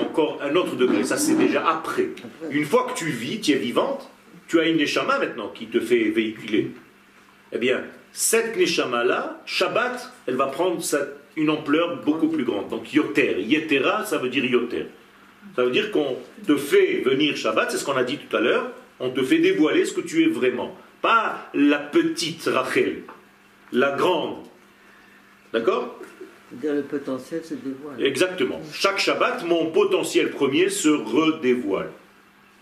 encore un autre degré. Ça, c'est déjà après. Une fois que tu vis, tu es vivante, tu as une Neshama maintenant qui te fait véhiculer. Eh bien, cette Neshama-là, Shabbat, elle va prendre une ampleur beaucoup plus grande. Donc, Yoter. Yetera, ça veut dire Yoter. Ça veut dire qu'on te fait venir Shabbat, c'est ce qu'on a dit tout à l'heure, on te fait dévoiler ce que tu es vraiment. Pas la petite Rachel, la grande. D'accord? Le potentiel se dévoile. Exactement. Chaque Shabbat, mon potentiel premier se redévoile.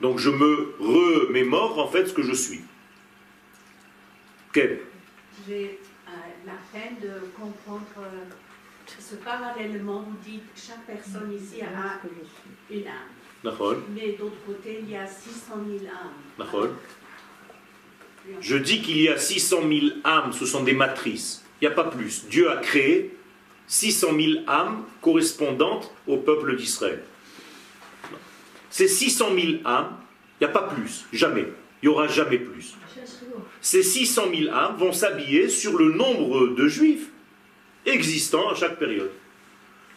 Donc je me remémore en fait ce que je suis. Quel? J'ai euh, la peine de comprendre euh, ce parallèlement. Vous dites que chaque personne ici a une âme. Mais d'autre côté, il y a 600 000 âmes. Je dis qu'il y a 600 000 âmes, ce sont des matrices. Il n'y a pas plus. Dieu a créé 600 000 âmes correspondantes au peuple d'Israël. Ces 600 000 âmes, il n'y a pas plus, jamais. Il n'y aura jamais plus. Ces 600 000 âmes vont s'habiller sur le nombre de juifs existants à chaque période.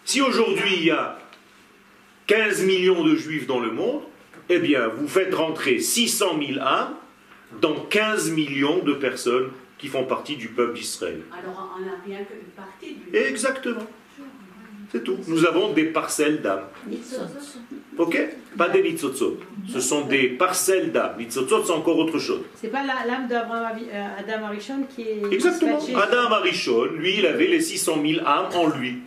Si aujourd'hui il y a 15 millions de juifs dans le monde, eh bien vous faites rentrer 600 000 âmes dans 15 millions de personnes qui font partie du peuple d'Israël. Alors on n'a rien qu'une partie du... Exactement. C'est tout. Nous avons des parcelles d'âme. Ok? Pas des nitzotzot. Ce sont des parcelles d'âme. Nitzotzot, c'est encore autre chose. C'est pas l'âme d'Adam euh, Arishon qui est. Exactement. Adam Arishon, lui, il avait les 600 000 âmes en lui.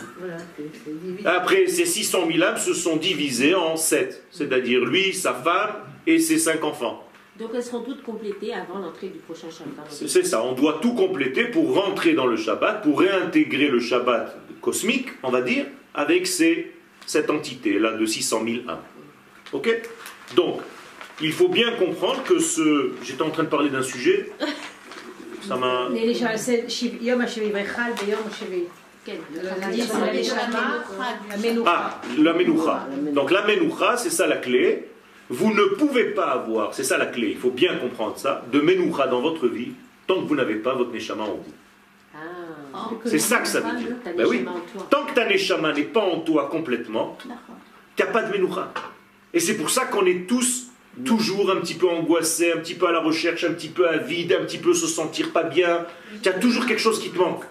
Après, ces 600 000 âmes se sont divisées en 7. C'est-à-dire lui, sa femme et ses 5 enfants. Donc elles seront toutes complétées avant l'entrée du prochain Shabbat. C'est ça, on doit tout compléter pour rentrer dans le Shabbat, pour réintégrer le Shabbat cosmique, on va dire, avec ces, cette entité-là de 600 000 âmes. Ok? Donc, il faut bien comprendre que ce. J'étais en train de parler d'un sujet. Ça m'a. Ah, la Menoucha. Donc la Menoucha, c'est ça la clé. Vous ne pouvez pas avoir, c'est ça la clé, il faut bien comprendre ça, de Menoucha dans votre vie tant que vous n'avez pas votre Neshama en vous. Ah. c'est ça que ça veut dire. Ben oui. Tant que ta Neshama n'est pas en toi complètement, n'y a pas de Menoucha. Et c'est pour ça qu'on est tous toujours un petit peu angoissés, un petit peu à la recherche, un petit peu avide, un petit peu se sentir pas bien. Tu as toujours quelque chose qui te manque.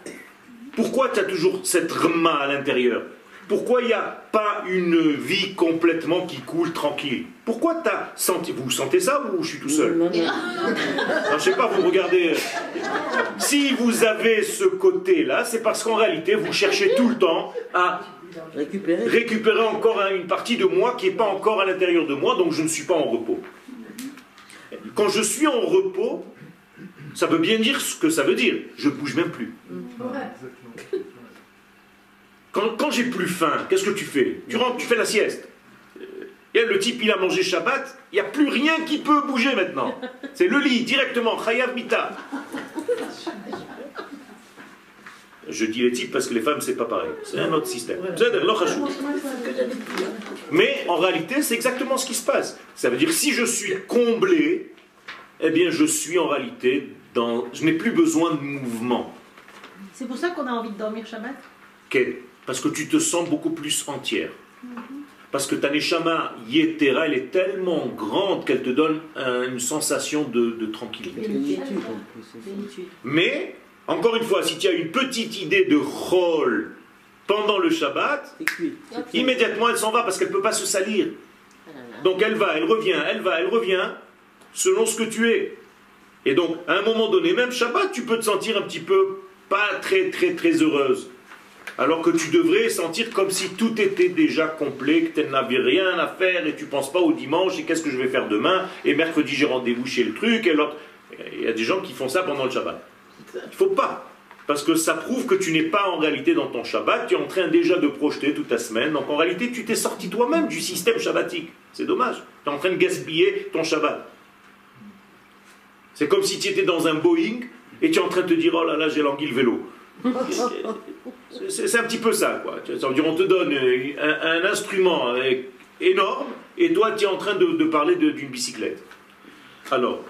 Pourquoi tu as toujours cette rma à l'intérieur? Pourquoi il n'y a pas une vie complètement qui coule tranquille Pourquoi tu as senti. Vous sentez ça ou je suis tout seul non, Je sais pas, vous regardez. Si vous avez ce côté-là, c'est parce qu'en réalité, vous cherchez tout le temps à récupérer, récupérer encore une partie de moi qui n'est pas encore à l'intérieur de moi, donc je ne suis pas en repos. Quand je suis en repos, ça veut bien dire ce que ça veut dire. Je bouge même plus. Quand, j'ai plus faim, qu'est-ce que tu fais? Tu rentres, tu fais la sieste. Et le type, il a mangé Shabbat, il n'y a plus rien qui peut bouger maintenant. C'est le lit, directement, Chayav Mita. Je dis les types parce que les femmes, c'est pas pareil. C'est un autre système. Mais en réalité, c'est exactement ce qui se passe. Ça veut dire si je suis comblé, eh bien, je suis en réalité dans. Je n'ai plus besoin de mouvement. C'est pour ça qu'on a envie de dormir Shabbat? Parce que tu te sens beaucoup plus entière. Parce que ta neshama yetera, elle est tellement grande qu'elle te donne une sensation de, tranquillité. Mais, encore une fois, si tu as une petite idée de rôle pendant le Shabbat, immédiatement elle s'en va parce qu'elle ne peut pas se salir. Donc elle va, elle revient, elle va, elle revient, selon ce que tu es. Et donc, à un moment donné, même Shabbat, tu peux te sentir un petit peu pas très, très, très heureuse alors que tu devrais sentir comme si tout était déjà complet, que tu n'avais rien à faire et tu penses pas au dimanche et qu'est-ce que je vais faire demain? Et mercredi j'ai rendez-vous chez le truc et l'autre. Il y a des gens qui font ça pendant le Shabbat. Il faut pas. Parce que ça prouve que tu n'es pas en réalité dans ton Shabbat, tu es en train déjà de projeter toute ta semaine. Donc en réalité, tu t'es sorti toi-même du système shabbatique. C'est dommage. Tu es en train de gaspiller ton Shabbat. C'est comme si tu étais dans un Boeing et tu es en train de te dire Oh là là, j'ai l'anguille vélo. C'est un petit peu ça, quoi. On te donne un, instrument énorme et toi, tu es en train de, parler d'une bicyclette. Alors,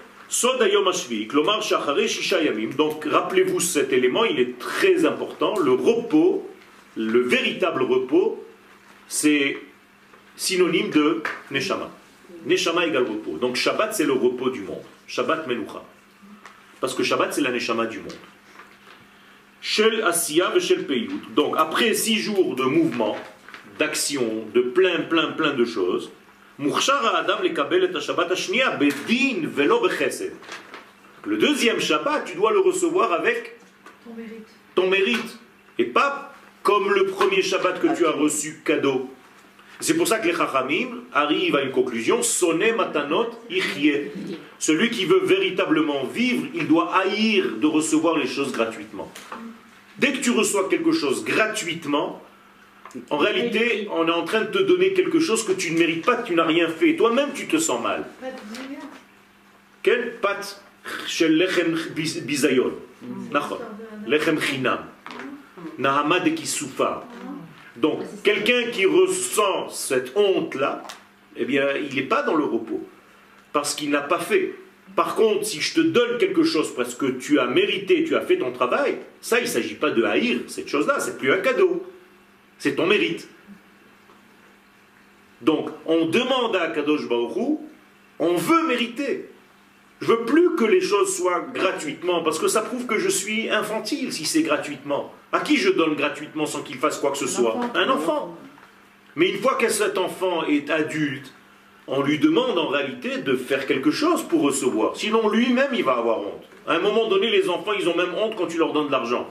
donc rappelez-vous cet élément, il est très important. Le repos, le véritable repos, c'est synonyme de Neshama. Neshama égale repos. Donc Shabbat, c'est le repos du monde. Shabbat Menucha. Parce que Shabbat, c'est la Neshama du monde. Shel Asiya Shel Peyut. Donc, après six jours de mouvement, d'action, de plein, plein, plein de choses, Adam le Shabbat Bedin Velo Le deuxième Shabbat, tu dois le recevoir avec ton mérite. Ton mérite. Et pas comme le premier Shabbat que tu as reçu cadeau. C'est pour ça que les Chachamim arrivent à une conclusion Sonne matanot ichye. Celui qui veut véritablement vivre, il doit haïr de recevoir les choses gratuitement. Dès que tu reçois quelque chose gratuitement, en réalité, on est en train de te donner quelque chose que tu ne mérites pas, que tu n'as rien fait. Toi-même, tu te sens mal. Quelle pâte chez lechem bizayon. Lechem chinam. Nahama de kisoufa. Donc, quelqu'un qui ressent cette honte-là, eh bien, il n'est pas dans le repos, parce qu'il n'a pas fait. Par contre, si je te donne quelque chose parce que tu as mérité, tu as fait ton travail, ça, il ne s'agit pas de haïr cette chose-là, c'est plus un cadeau, c'est ton mérite. Donc, on demande à Kadosh Baruch on veut mériter. Je veux plus que les choses soient gratuitement, parce que ça prouve que je suis infantile si c'est gratuitement. À qui je donne gratuitement sans qu'il fasse quoi que ce soit? Un enfant. Mais une fois que cet enfant est adulte, on lui demande en réalité de faire quelque chose pour recevoir. Sinon, lui-même, il va avoir honte. À un moment donné, les enfants, ils ont même honte quand tu leur donnes de l'argent.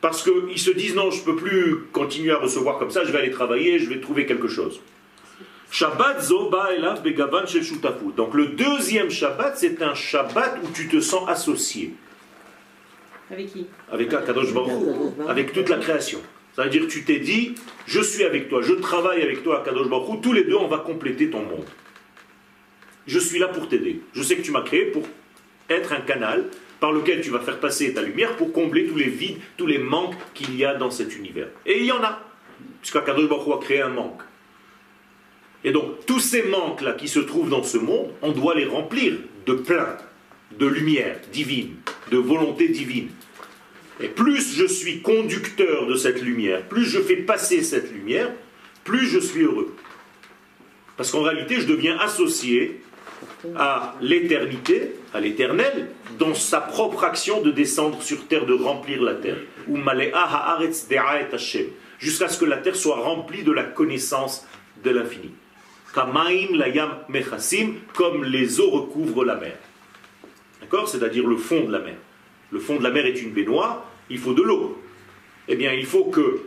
Parce qu'ils se disent, non, je ne peux plus continuer à recevoir comme ça, je vais aller travailler, je vais trouver quelque chose. Shabbat Zoba Elav Begavan Shel Donc le deuxième Shabbat, c'est un Shabbat où tu te sens associé. Avec qui? Avec Akadosh Baruch avec toute la création. Ça veut dire que tu t'es dit, je suis avec toi, je travaille avec toi, Akadosh Baruch tous les deux, on va compléter ton monde. Je suis là pour t'aider. Je sais que tu m'as créé pour être un canal par lequel tu vas faire passer ta lumière pour combler tous les vides, tous les manques qu'il y a dans cet univers. Et il y en a, puisqu'Akadosh Baruch a créé un manque. Et donc, tous ces manques-là qui se trouvent dans ce monde, on doit les remplir de plein, de lumière divine, de volonté divine. Et plus je suis conducteur de cette lumière, plus je fais passer cette lumière, plus je suis heureux. Parce qu'en réalité, je deviens associé à l'éternité, à l'éternel, dans sa propre action de descendre sur terre, de remplir la terre. Jusqu'à ce que la terre soit remplie de la connaissance de l'infini. Comme les eaux recouvrent la mer. D'accord? C'est-à-dire le fond de la mer. Le fond de la mer est une baignoire, il faut de l'eau. Eh bien, il faut que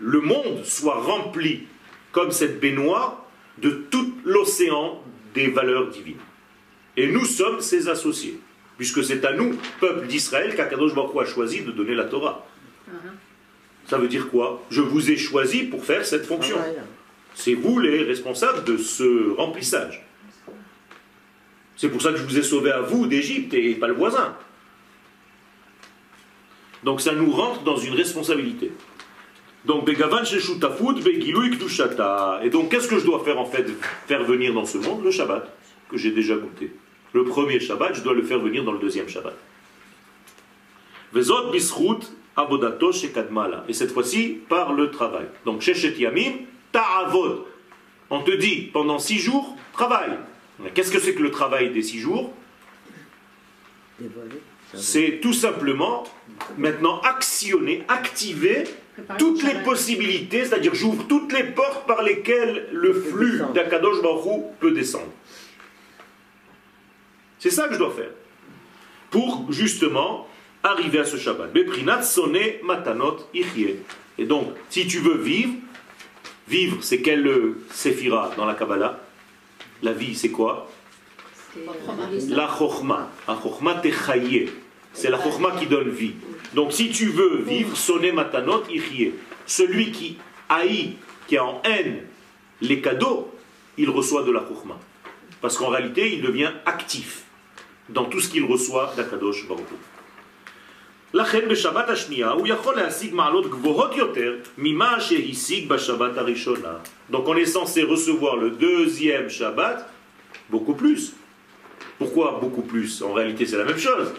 le monde soit rempli, comme cette baignoire, de tout l'océan des valeurs divines. Et nous sommes ses associés, puisque c'est à nous, peuple d'Israël, qu'Akadosh Baruch a choisi de donner la Torah. Uh-huh. Ça veut dire quoi? Je vous ai choisi pour faire cette fonction. Ah, c'est vous les responsables de ce remplissage. C'est pour ça que je vous ai sauvé à vous d'Égypte et pas le voisin. Donc ça nous rentre dans une responsabilité. Donc Begavan Et donc qu'est-ce que je dois faire en fait Faire venir dans ce monde? Le Shabbat, que j'ai déjà goûté. Le premier Shabbat, je dois le faire venir dans le deuxième Shabbat. Vezot abodato Et cette fois-ci, par le travail. Donc Sheshet Yamim, ta'avod. On te dit, pendant six jours, travaille. Qu'est-ce que c'est que le travail des six jours? C'est tout simplement maintenant actionner, activer toutes les possibilités, c'est-à-dire j'ouvre toutes les portes par lesquelles le flux d'Akadosh Baruch peut descendre. C'est ça que je dois faire. Pour justement arriver à ce Shabbat. Beprinat matanot Et donc, si tu veux vivre, Vivre, c'est quelle séphira dans la Kabbalah? La vie, c'est quoi? La chokma. La chokma techaye. C'est la chokma qui donne vie. Donc si tu veux vivre, sonner matanot ichye. Celui qui haït, qui a en haine les cadeaux, il reçoit de la chokma. Parce qu'en réalité, il devient actif dans tout ce qu'il reçoit d'Akadosh Baruch donc on est censé recevoir le deuxième Shabbat beaucoup plus. Pourquoi beaucoup plus En réalité c'est la même chose.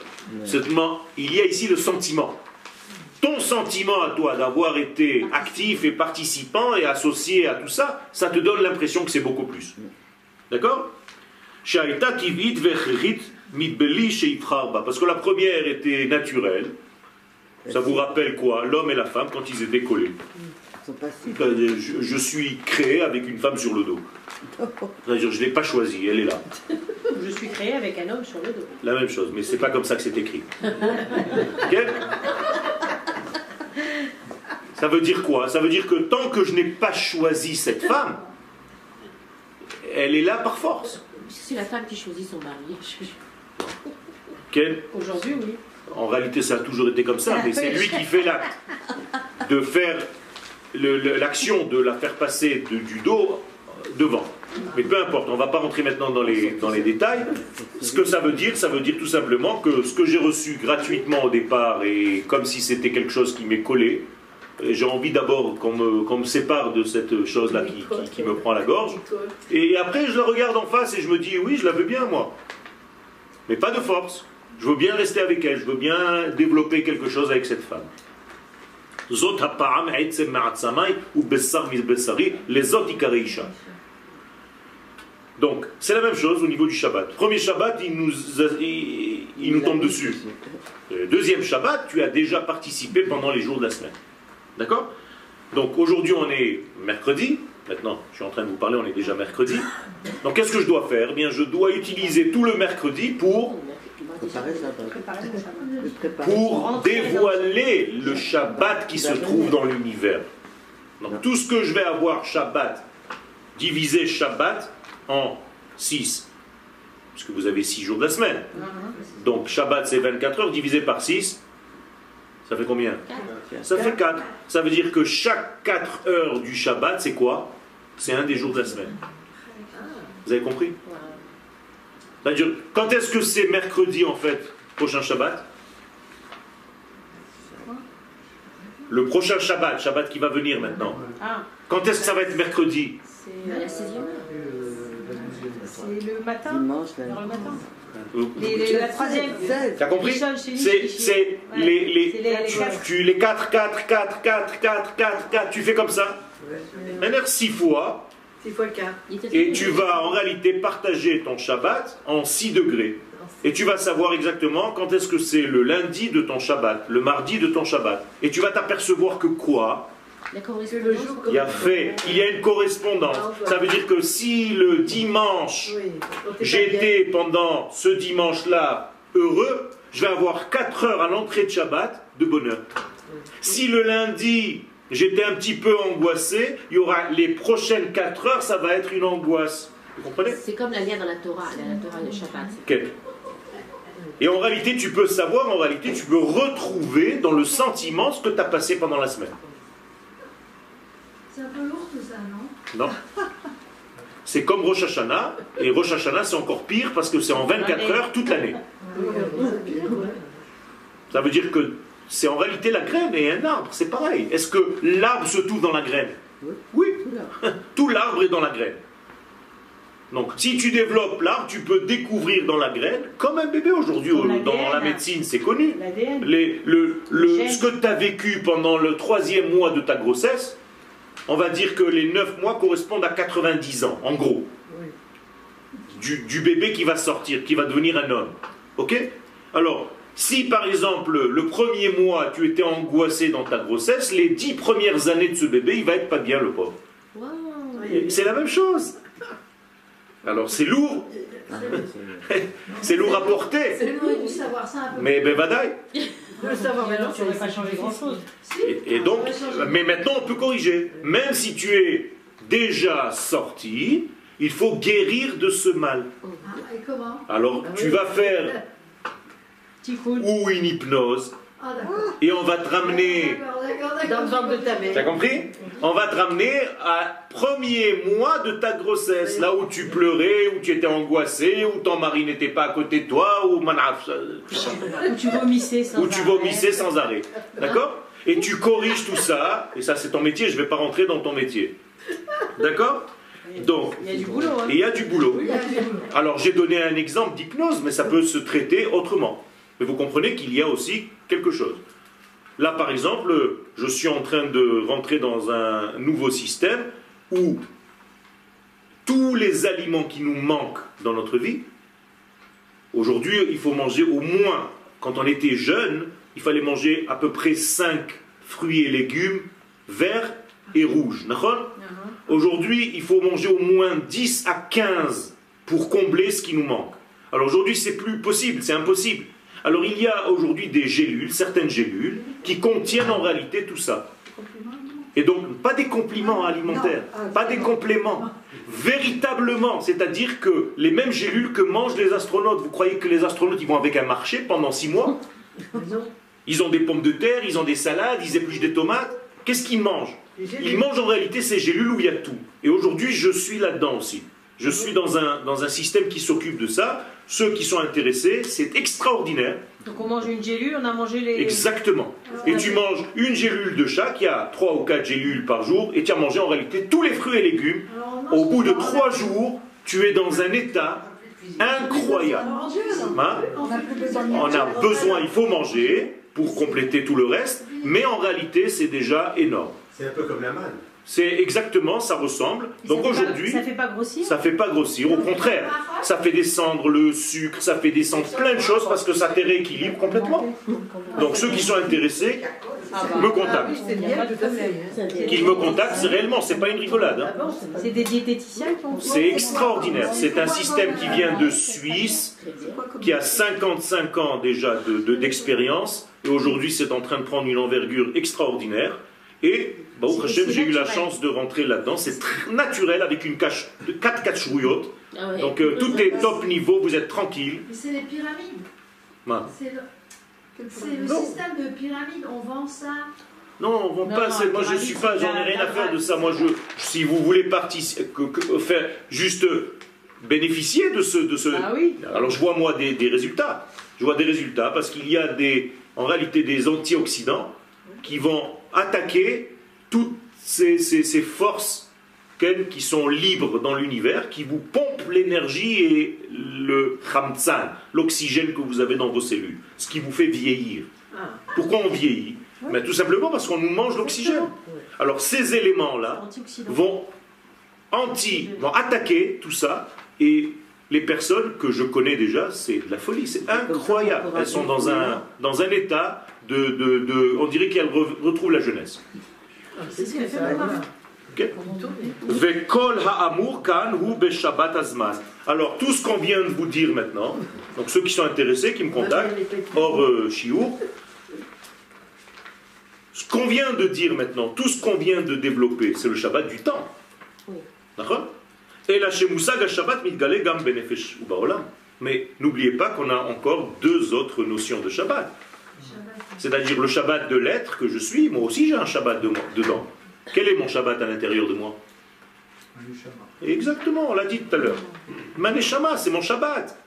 Seulement, il y a ici le sentiment. Ton sentiment à toi d'avoir été actif et participant et associé à tout ça, ça te donne l'impression que c'est beaucoup plus. D'accord parce que la première était naturelle, ça vous rappelle quoi L'homme et la femme quand ils étaient collés. Je, suis créé avec une femme sur le dos. Je ne l'ai pas choisi, elle est là. Je suis créé avec un homme sur le dos. La même chose, mais c'est pas comme ça que c'est écrit. ça veut dire quoi? Ça veut dire que tant que je n'ai pas choisi cette femme, elle est là par force. C'est la femme qui choisit son mari. Aujourd'hui, oui. En réalité, ça a toujours été comme ça, mais c'est lui qui fait l'acte de faire l'action de la faire passer du dos devant. Mais peu importe, on ne va pas rentrer maintenant dans les, dans les détails. Ce que ça veut dire, ça veut dire tout simplement que ce que j'ai reçu gratuitement au départ, et comme si c'était quelque chose qui m'est collé, j'ai envie d'abord qu'on me, me, sépare de cette chose-là qui, qui, me prend la gorge. Et après, je la regarde en face et je me dis, oui, je la veux bien, moi. Mais pas de force. Je veux bien rester avec elle, je veux bien développer quelque chose avec cette femme. Donc, c'est la même chose au niveau du Shabbat. Premier Shabbat, il nous, il, nous tombe dessus. Deuxième Shabbat, tu as déjà participé pendant les jours de la semaine. D'accord? Donc aujourd'hui, on est mercredi. Maintenant, je suis en train de vous parler, on est déjà mercredi. Donc qu'est-ce que je dois faire? Eh bien, je dois utiliser tout le mercredi pour pour dévoiler le Shabbat. qui se trouve dans l'univers. Donc tout ce que je vais avoir Shabbat, diviser Shabbat en 6. Puisque vous avez 6 jours de la semaine. Donc Shabbat c'est 24 heures divisé par 6. Ça fait combien? Ça fait 4. Ça veut dire que chaque 4 heures du Shabbat, c'est quoi? C'est un des jours de la semaine. Vous avez compris? Quand est-ce que c'est mercredi en fait, prochain Shabbat? Le prochain Shabbat, Shabbat qui va venir maintenant. Ah. Quand est-ce que ça va être mercredi? C'est le matin. Dimanche, le matin. Les, la troisième. T'as compris? C'est les, tu, les 4, 4, 4, 4, 4, 4, 4, tu fais comme ça? Maintenant, 6 fois. 6 fois 4. Et tu vas en réalité partager ton Shabbat en 6 degrés. Et tu vas savoir exactement quand est-ce que c'est le lundi de ton Shabbat, le mardi de ton Shabbat. Et tu vas t'apercevoir que quoi il y a fait, il y a une correspondance. Ah, Ça veut dire que si le dimanche, j'étais pendant ce dimanche-là heureux, je vais avoir 4 heures à l'entrée de Shabbat de bonheur. Si le lundi, j'étais un petit peu angoissé, il y aura les prochaines 4 heures, ça va être une angoisse. Vous comprenez C'est comme la lien dans la Torah, la Torah de Shabbat. Et en réalité, tu peux savoir, en réalité, tu peux retrouver dans le sentiment ce que tu as passé pendant la semaine. C'est un peu lourd tout ça, non Non. C'est comme Rosh Hashanah, et Rosh Hashanah c'est encore pire parce que c'est en 24 heures toute l'année. Ça veut dire que c'est en réalité la graine et un arbre, c'est pareil. Est-ce que l'arbre se trouve dans la graine Oui. Tout l'arbre est dans la graine. Donc, si tu développes l'arbre, tu peux découvrir dans la graine, comme un bébé aujourd'hui, dans la médecine, c'est connu. Les, le, le, ce que tu as vécu pendant le troisième mois de ta grossesse, on va dire que les 9 mois correspondent à 90 ans, en gros. Du, bébé qui va sortir, qui va devenir un homme. Ok? Alors, si par exemple, le premier mois, tu étais angoissé dans ta grossesse, les 10 premières années de ce bébé, il va être pas bien, le pauvre. C'est la même chose. Alors, c'est lourd. c'est lourd à porter. C'est lourd de savoir ça un peu. Mais ben, badaï. pas changer grand-chose. Et, donc, mais maintenant on peut corriger. Même si tu es déjà sorti, il faut guérir de ce mal. Ah, et comment? Alors, tu vas faire ou une hypnose, ah, et on va te ramener. Dans le ventre de ta mère. T'as compris? On va te ramener à premier mois de ta grossesse, là où tu pleurais, où tu étais angoissé, où ton mari n'était pas à côté de toi, où, où tu vomissais sans où tu vomissais sans arrêt. D'accord? Et tu corriges tout ça, et ça c'est ton métier, je ne vais pas rentrer dans ton métier. D'accord? Donc, il y a du boulot. Hein. il y a du boulot. Alors j'ai donné un exemple d'hypnose, mais ça peut se traiter autrement. Mais vous comprenez qu'il y a aussi quelque chose. Là, par exemple, je suis en train de rentrer dans un nouveau système où tous les aliments qui nous manquent dans notre vie, aujourd'hui, il faut manger au moins, quand on était jeune, il fallait manger à peu près 5 fruits et légumes verts et rouges. Uh-huh. Aujourd'hui, il faut manger au moins 10 à 15 pour combler ce qui nous manque. Alors aujourd'hui, c'est plus possible, c'est impossible. Alors il y a aujourd'hui des gélules, certaines gélules, qui contiennent en réalité tout ça. Et donc, pas des compliments alimentaires, pas des compléments. Véritablement, c'est-à-dire que les mêmes gélules que mangent les astronautes, vous croyez que les astronautes ils vont avec un marché pendant six mois? Ils ont des pommes de terre, ils ont des salades, ils épluchent des tomates. Qu'est-ce qu'ils mangent? Ils mangent en réalité ces gélules où il y a tout. Et aujourd'hui, je suis là-dedans aussi. Je suis dans un, dans un système qui s'occupe de ça. Ceux qui sont intéressés, c'est extraordinaire. Donc on mange une gélule, on a mangé les... Exactement. Et tu manges une gélule de chaque, il y a 3 ou 4 gélules par jour, et tu as mangé en réalité tous les fruits et légumes. Au bout de 3 jours, tu es dans un état incroyable. Hein? On a besoin, il faut manger pour compléter tout le reste, mais en réalité c'est déjà énorme. C'est un peu comme la manne. C'est exactement, ça ressemble. Donc aujourd'hui, ça fait pas grossir. Ça fait pas grossir. Au contraire, ça fait descendre le sucre, ça fait descendre plein de choses parce que ça te rééquilibre complètement. Donc ceux qui sont intéressés me contactent. Qu'ils me contactent, c'est réellement, c'est pas une rigolade. Hein. C'est des diététiciens C'est extraordinaire. C'est un système qui vient de Suisse, qui a 55 ans déjà d'expérience, et aujourd'hui c'est en train de prendre une envergure extraordinaire. Et j'ai eu la chance de rentrer là-dedans. C'est naturel avec une cache de 4 4 ah Donc euh, tout est top niveau, vous êtes tranquille. c'est les pyramides. C'est le, système de pyramide, on vend ça. Non, on vend pas. moi, je suis pas. J'en ai rien à faire de ça. Moi, je, si vous voulez participer, faire juste bénéficier de ce, de ce. Ah oui. Alors, je vois moi des, des résultats. Je vois des résultats parce qu'il y a des, en réalité, des antioxydants qui vont attaquer toutes ces, forces qui sont libres dans l'univers, qui vous pompent l'énergie et le khamtsan, l'oxygène que vous avez dans vos cellules, ce qui vous fait vieillir. Ah. Pourquoi on vieillit? Mais Tout simplement parce qu'on nous mange l'oxygène. Alors ces éléments-là vont, anti, vont attaquer tout ça et les personnes que je connais déjà, c'est de la folie, c'est incroyable. Elles sont dans un, dans un état de, de, on dirait qu'elles retrouvent la jeunesse. C'est ce qu'elle fait Alors, tout ce qu'on vient de vous dire maintenant, donc ceux qui sont intéressés, qui me contactent, hors euh, ce qu'on vient de dire maintenant, tout ce qu'on vient de développer, c'est le Shabbat du temps. D'accord? Et la Shemusag Shabbat mitgale gam benefesh Mais n'oubliez pas qu'on a encore deux autres notions de Shabbat. C'est-à-dire le Shabbat de l'être que je suis, moi aussi j'ai un Shabbat dedans. Quel est mon Shabbat à l'intérieur de moi Exactement, on l'a dit tout à l'heure. Maneshama, c'est mon Shabbat.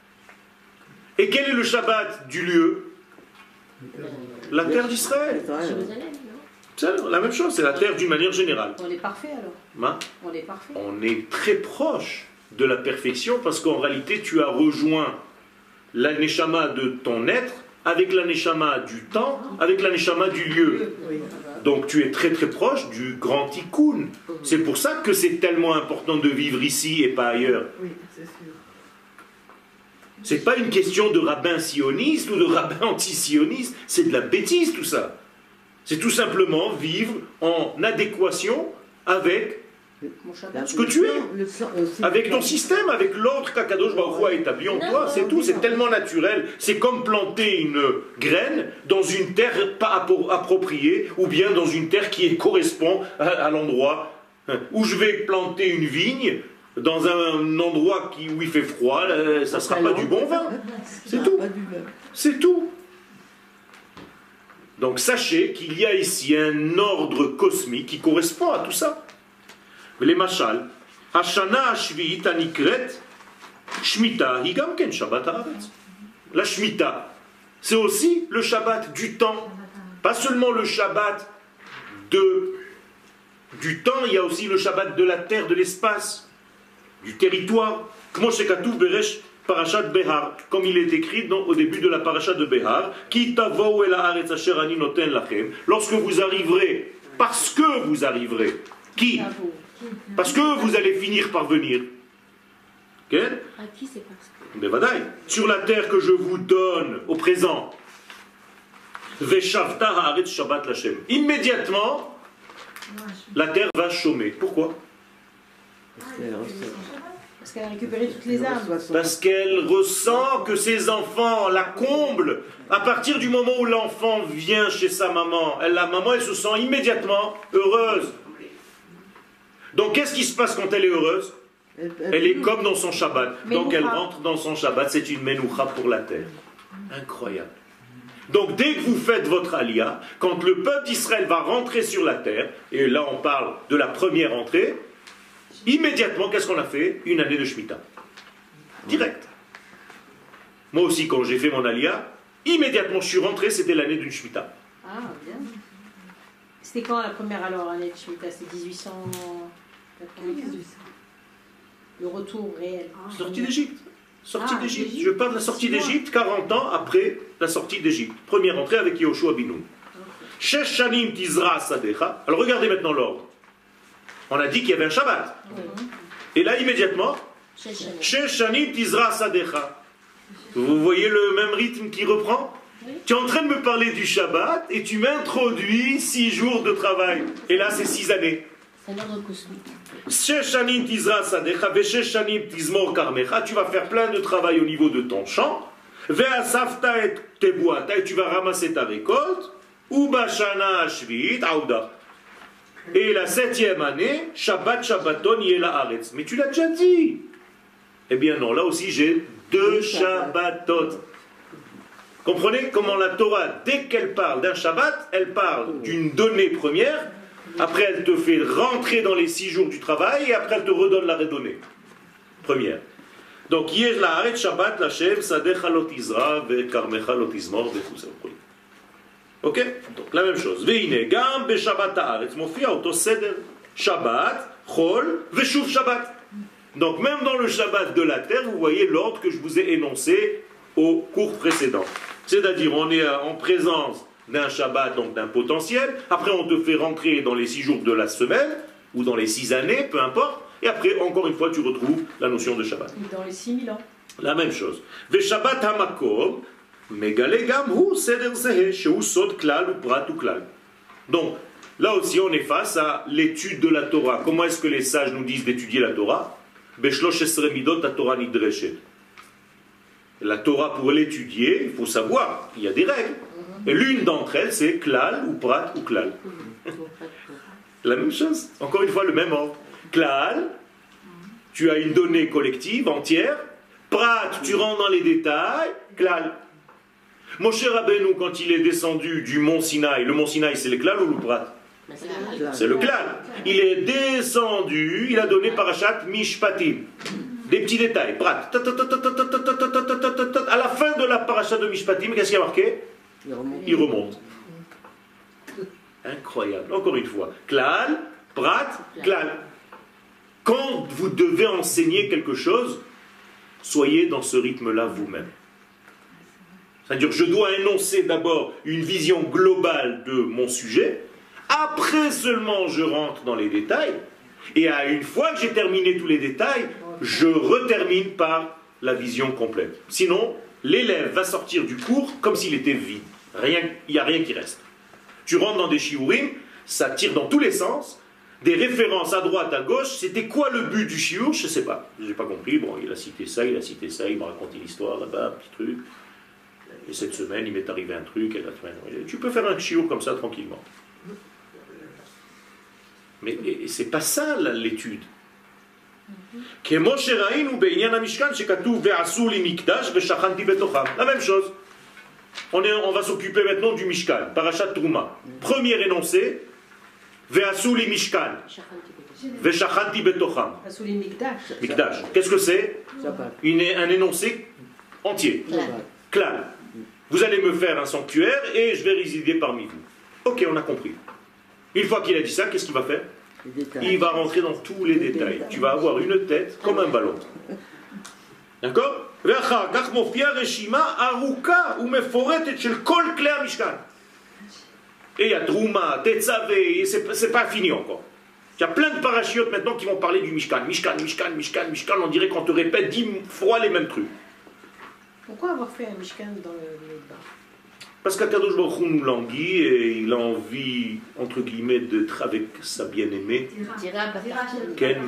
Et quel est le Shabbat du lieu? La terre d'Israël. C'est la même chose, c'est la terre d'une manière générale. On est parfait alors hein? On est parfait. On est très proche de la perfection parce qu'en réalité tu as rejoint l'aneshama de ton être avec l'aneshama du temps, avec l'aneshama du lieu. Donc tu es très très proche du grand tikkun. C'est pour ça que c'est tellement important de vivre ici et pas ailleurs. Oui, c'est sûr. C'est pas une question de rabbin sioniste ou de rabbin anti-sioniste, c'est de la bêtise tout ça. C'est tout simplement vivre en adéquation avec ce que tu es, avec ton système, avec l'ordre qu'Akadosh Baruch a établi en toi, c'est tout, c'est tellement naturel. C'est comme planter une graine dans une terre pas appropriée, ou bien dans une terre qui correspond à, l'endroit hein, où je vais planter une vigne. Dans un endroit qui, où il fait froid, ça ne sera pas du bon vin. C'est tout. C'est tout. Donc sachez qu'il y a ici un ordre cosmique qui correspond à tout ça. ולמשל, השנה השביעית הנקראת Shmita, La Shmita, c'est aussi le Shabbat du temps. Pas seulement le Shabbat de, du temps, il y a aussi le Shabbat de la terre, de l'espace, du territoire. Parashat Behar, comme il est écrit au début de la Parashat de Behar, lorsque vous arriverez, parce que vous arriverez, qui Parce que vous allez finir par venir. À qui c'est parce que? Sur la terre que je vous donne au présent. Immédiatement, la terre va chômer. Pourquoi? Parce qu'elle a récupéré toutes les âmes. Parce qu'elle ressent que ses enfants la comblent. À partir du moment où l'enfant vient chez sa maman, elle, la maman, elle se sent immédiatement heureuse. Donc qu'est-ce qui se passe quand elle est heureuse? Elle est comme dans son Shabbat. Donc elle rentre dans son Shabbat, c'est une menoucha pour la terre. Incroyable. Donc dès que vous faites votre alia, quand le peuple d'Israël va rentrer sur la terre, et là on parle de la première entrée, immédiatement qu'est-ce qu'on a fait? Une année de Shemitah. Direct. Moi aussi quand j'ai fait mon alia, Immédiatement, je suis rentré, c'était l'année d'une Shemitah. Ah, bien. C'était quand la première alors année de Shemitah C'était 1800. Le retour réel. Ah, sortie d'Égypte. Sortie ah, d'Égypte. Je parle de la sortie d'Égypte 40 ans après la sortie d'Égypte. Première entrée avec Yehoshua Binoum. Shanim Tizra Sadecha. Alors regardez maintenant l'ordre. On a dit qu'il y avait un Shabbat. Et là, immédiatement, Shanim Tizra Sadecha. Vous voyez le même rythme qui reprend? Tu es en train de me parler du Shabbat et tu m'introduis six jours de travail. Et là, c'est six années. C'est l'ordre cosmique. Tu vas faire plein de travail au niveau de ton champ. Et tu vas ramasser ta récolte. Et la septième année, Shabbat Shabbaton Yela Aretz. Mais tu l'as déjà dit. Eh bien non, là aussi j'ai deux Shabbatot. Comprenez comment la Torah, dès qu'elle parle d'un Shabbat, elle parle d'une donnée première, après elle te fait rentrer dans les six jours du travail, et après elle te redonne la redonnée. Première. Donc, hier la Aret Shabbat Lashem, Sadecha Lotizra, Karmecha Lotizmor, Ok? Donc, la même chose. Veine, Gam, Be Shabbat Haaretz, Mofia, Auto Seder, Shabbat, Chol, Veshuv Shabbat. Donc même dans le Shabbat de la terre, vous voyez l'ordre que je vous ai énoncé au cours précédent. C'est-à-dire, on est en présence d'un Shabbat, donc d'un potentiel. Après, on te fait rentrer dans les six jours de la semaine, ou dans les six années, peu importe. Et après, encore une fois, tu retrouves la notion de Shabbat. Dans les six mille ans. La même chose. Shabbat hamakom, megalegam hu seder zehe, sod klal ou prat ou klal. Donc, là aussi, on est face à l'étude de la Torah. Comment est-ce que les sages nous disent d'étudier la Torah? La Torah, pour l'étudier, il faut savoir, il y a des règles. L'une d'entre elles, c'est klal ou prat ou klal. La même chose, encore une fois, le même ordre. Klal, tu as une donnée collective entière. Prat, tu rentres dans les détails. Klal. Moshe Rabbeinu, quand il est descendu du mont Sinaï, le mont Sinaï, c'est le klal ou le prat c'est le clan. Il est descendu, il a donné parachat mishpatim. Des petits détails. Prat. À la fin de la parachat de mishpatim, qu'est-ce qu'il y a marqué Il remonte. Incroyable. Encore une fois. Klal, prat, klal. Quand vous devez enseigner quelque chose, soyez dans ce rythme-là vous-même. C'est-à-dire, je dois énoncer d'abord une vision globale de mon sujet, après seulement, je rentre dans les détails. Et à une fois que j'ai terminé tous les détails, je retermine par la vision complète. Sinon, l'élève va sortir du cours comme s'il était vide. Rien, il n'y a rien qui reste. Tu rentres dans des shiurim, ça tire dans tous les sens, des références à droite, à gauche. C'était quoi le but du shiur? Je ne sais pas. Je n'ai pas compris. Bon, il a cité ça, il a cité ça, il m'a raconté l'histoire là-bas, un petit truc. Et cette semaine, il m'est arrivé un truc. Et la semaine, tu peux faire un shiur comme ça tranquillement. Mais c'est pas ça l'étude. La même chose. On, est, on va s'occuper maintenant du Mishkan, Parashat Trouma. Premier énoncé, Ve'asuli Mishkan. Ve'shachanti betocham. Mikdash. Qu'est-ce que c'est Un énoncé entier. Clan. Vous allez me faire un sanctuaire et je vais résider parmi vous. Ok, on a compris. Une fois qu'il a dit ça, qu'est-ce qu'il va faire Il va rentrer dans tous les détails. Tu vas avoir une tête comme un ballon. D'accord et il y a Trouma, Tetzavé, c'est pas fini encore. Il y a plein de parachutes maintenant qui vont parler du Mishkan. Mishkan, Mishkan, Mishkan, Mishkan, on dirait qu'on te répète dix fois les mêmes trucs. Pourquoi avoir fait un Mishkan dans le Midbar parce qu'Akadosh Baruch nous languit et il a envie, entre guillemets, d'être avec sa bien-aimée.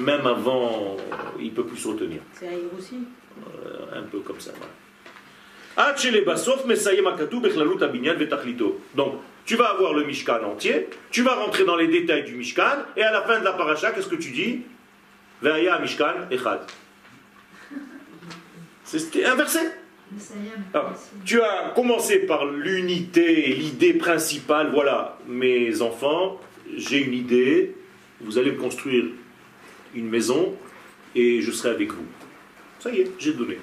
Même avant, il ne peut plus se retenir. C'est aussi Un peu comme ça. Donc, tu vas avoir le Mishkan entier, tu vas rentrer dans les détails du Mishkan, et à la fin de la paracha, qu'est-ce que tu dis? Ve'aya Mishkan Echad. C'est inversé. Ah, tu as commencé par l'unité, l'idée principale. Voilà, mes enfants, j'ai une idée. Vous allez me construire une maison et je serai avec vous. Ça y est, j'ai donné.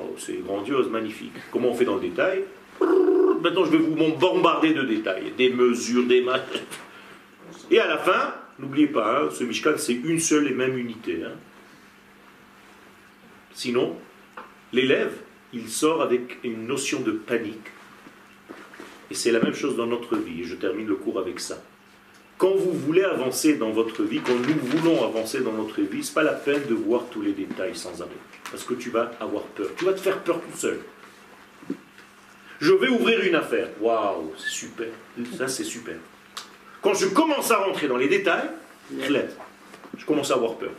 Oh, c'est grandiose, magnifique. Comment on fait dans le détail? Maintenant, je vais vous bombarder de détails, des mesures, des matchs. Et à la fin, n'oubliez pas, hein, ce Mishkan, c'est une seule et même unité. Hein. Sinon, l'élève, il sort avec une notion de panique. Et c'est la même chose dans notre vie. Je termine le cours avec ça. Quand vous voulez avancer dans votre vie, quand nous voulons avancer dans notre vie, ce n'est pas la peine de voir tous les détails sans arrêt. Parce que tu vas avoir peur. Tu vas te faire peur tout seul. Je vais ouvrir une affaire. Waouh, c'est super. Ça, c'est super. Quand je commence à rentrer dans les détails, je commence à avoir peur.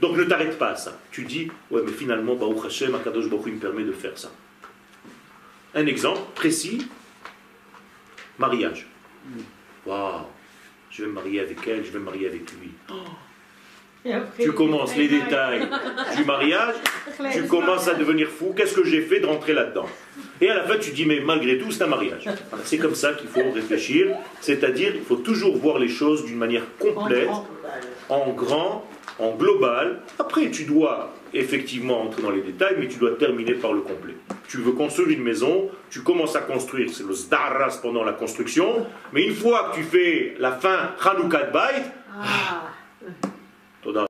Donc ne t'arrête pas à ça. Tu dis, ouais, mais finalement, Baruch Hashem, Akadosh Baruch me permet de faire ça. Un exemple précis mariage. Waouh, je vais me marier avec elle, je vais me marier avec lui. tu commences les détails du mariage, tu commences à devenir fou. Qu'est-ce que j'ai fait de rentrer là-dedans Et à la fin, tu dis, mais malgré tout, c'est un mariage. C'est comme ça qu'il faut réfléchir. C'est-à-dire, il faut toujours voir les choses d'une manière complète, en grand, en global. Après, tu dois effectivement entrer dans les détails, mais tu dois terminer par le complet. Tu veux construire une maison, tu commences à construire, c'est le zdaras pendant la construction, mais une fois que tu fais la fin Hanoukat Bait, ah.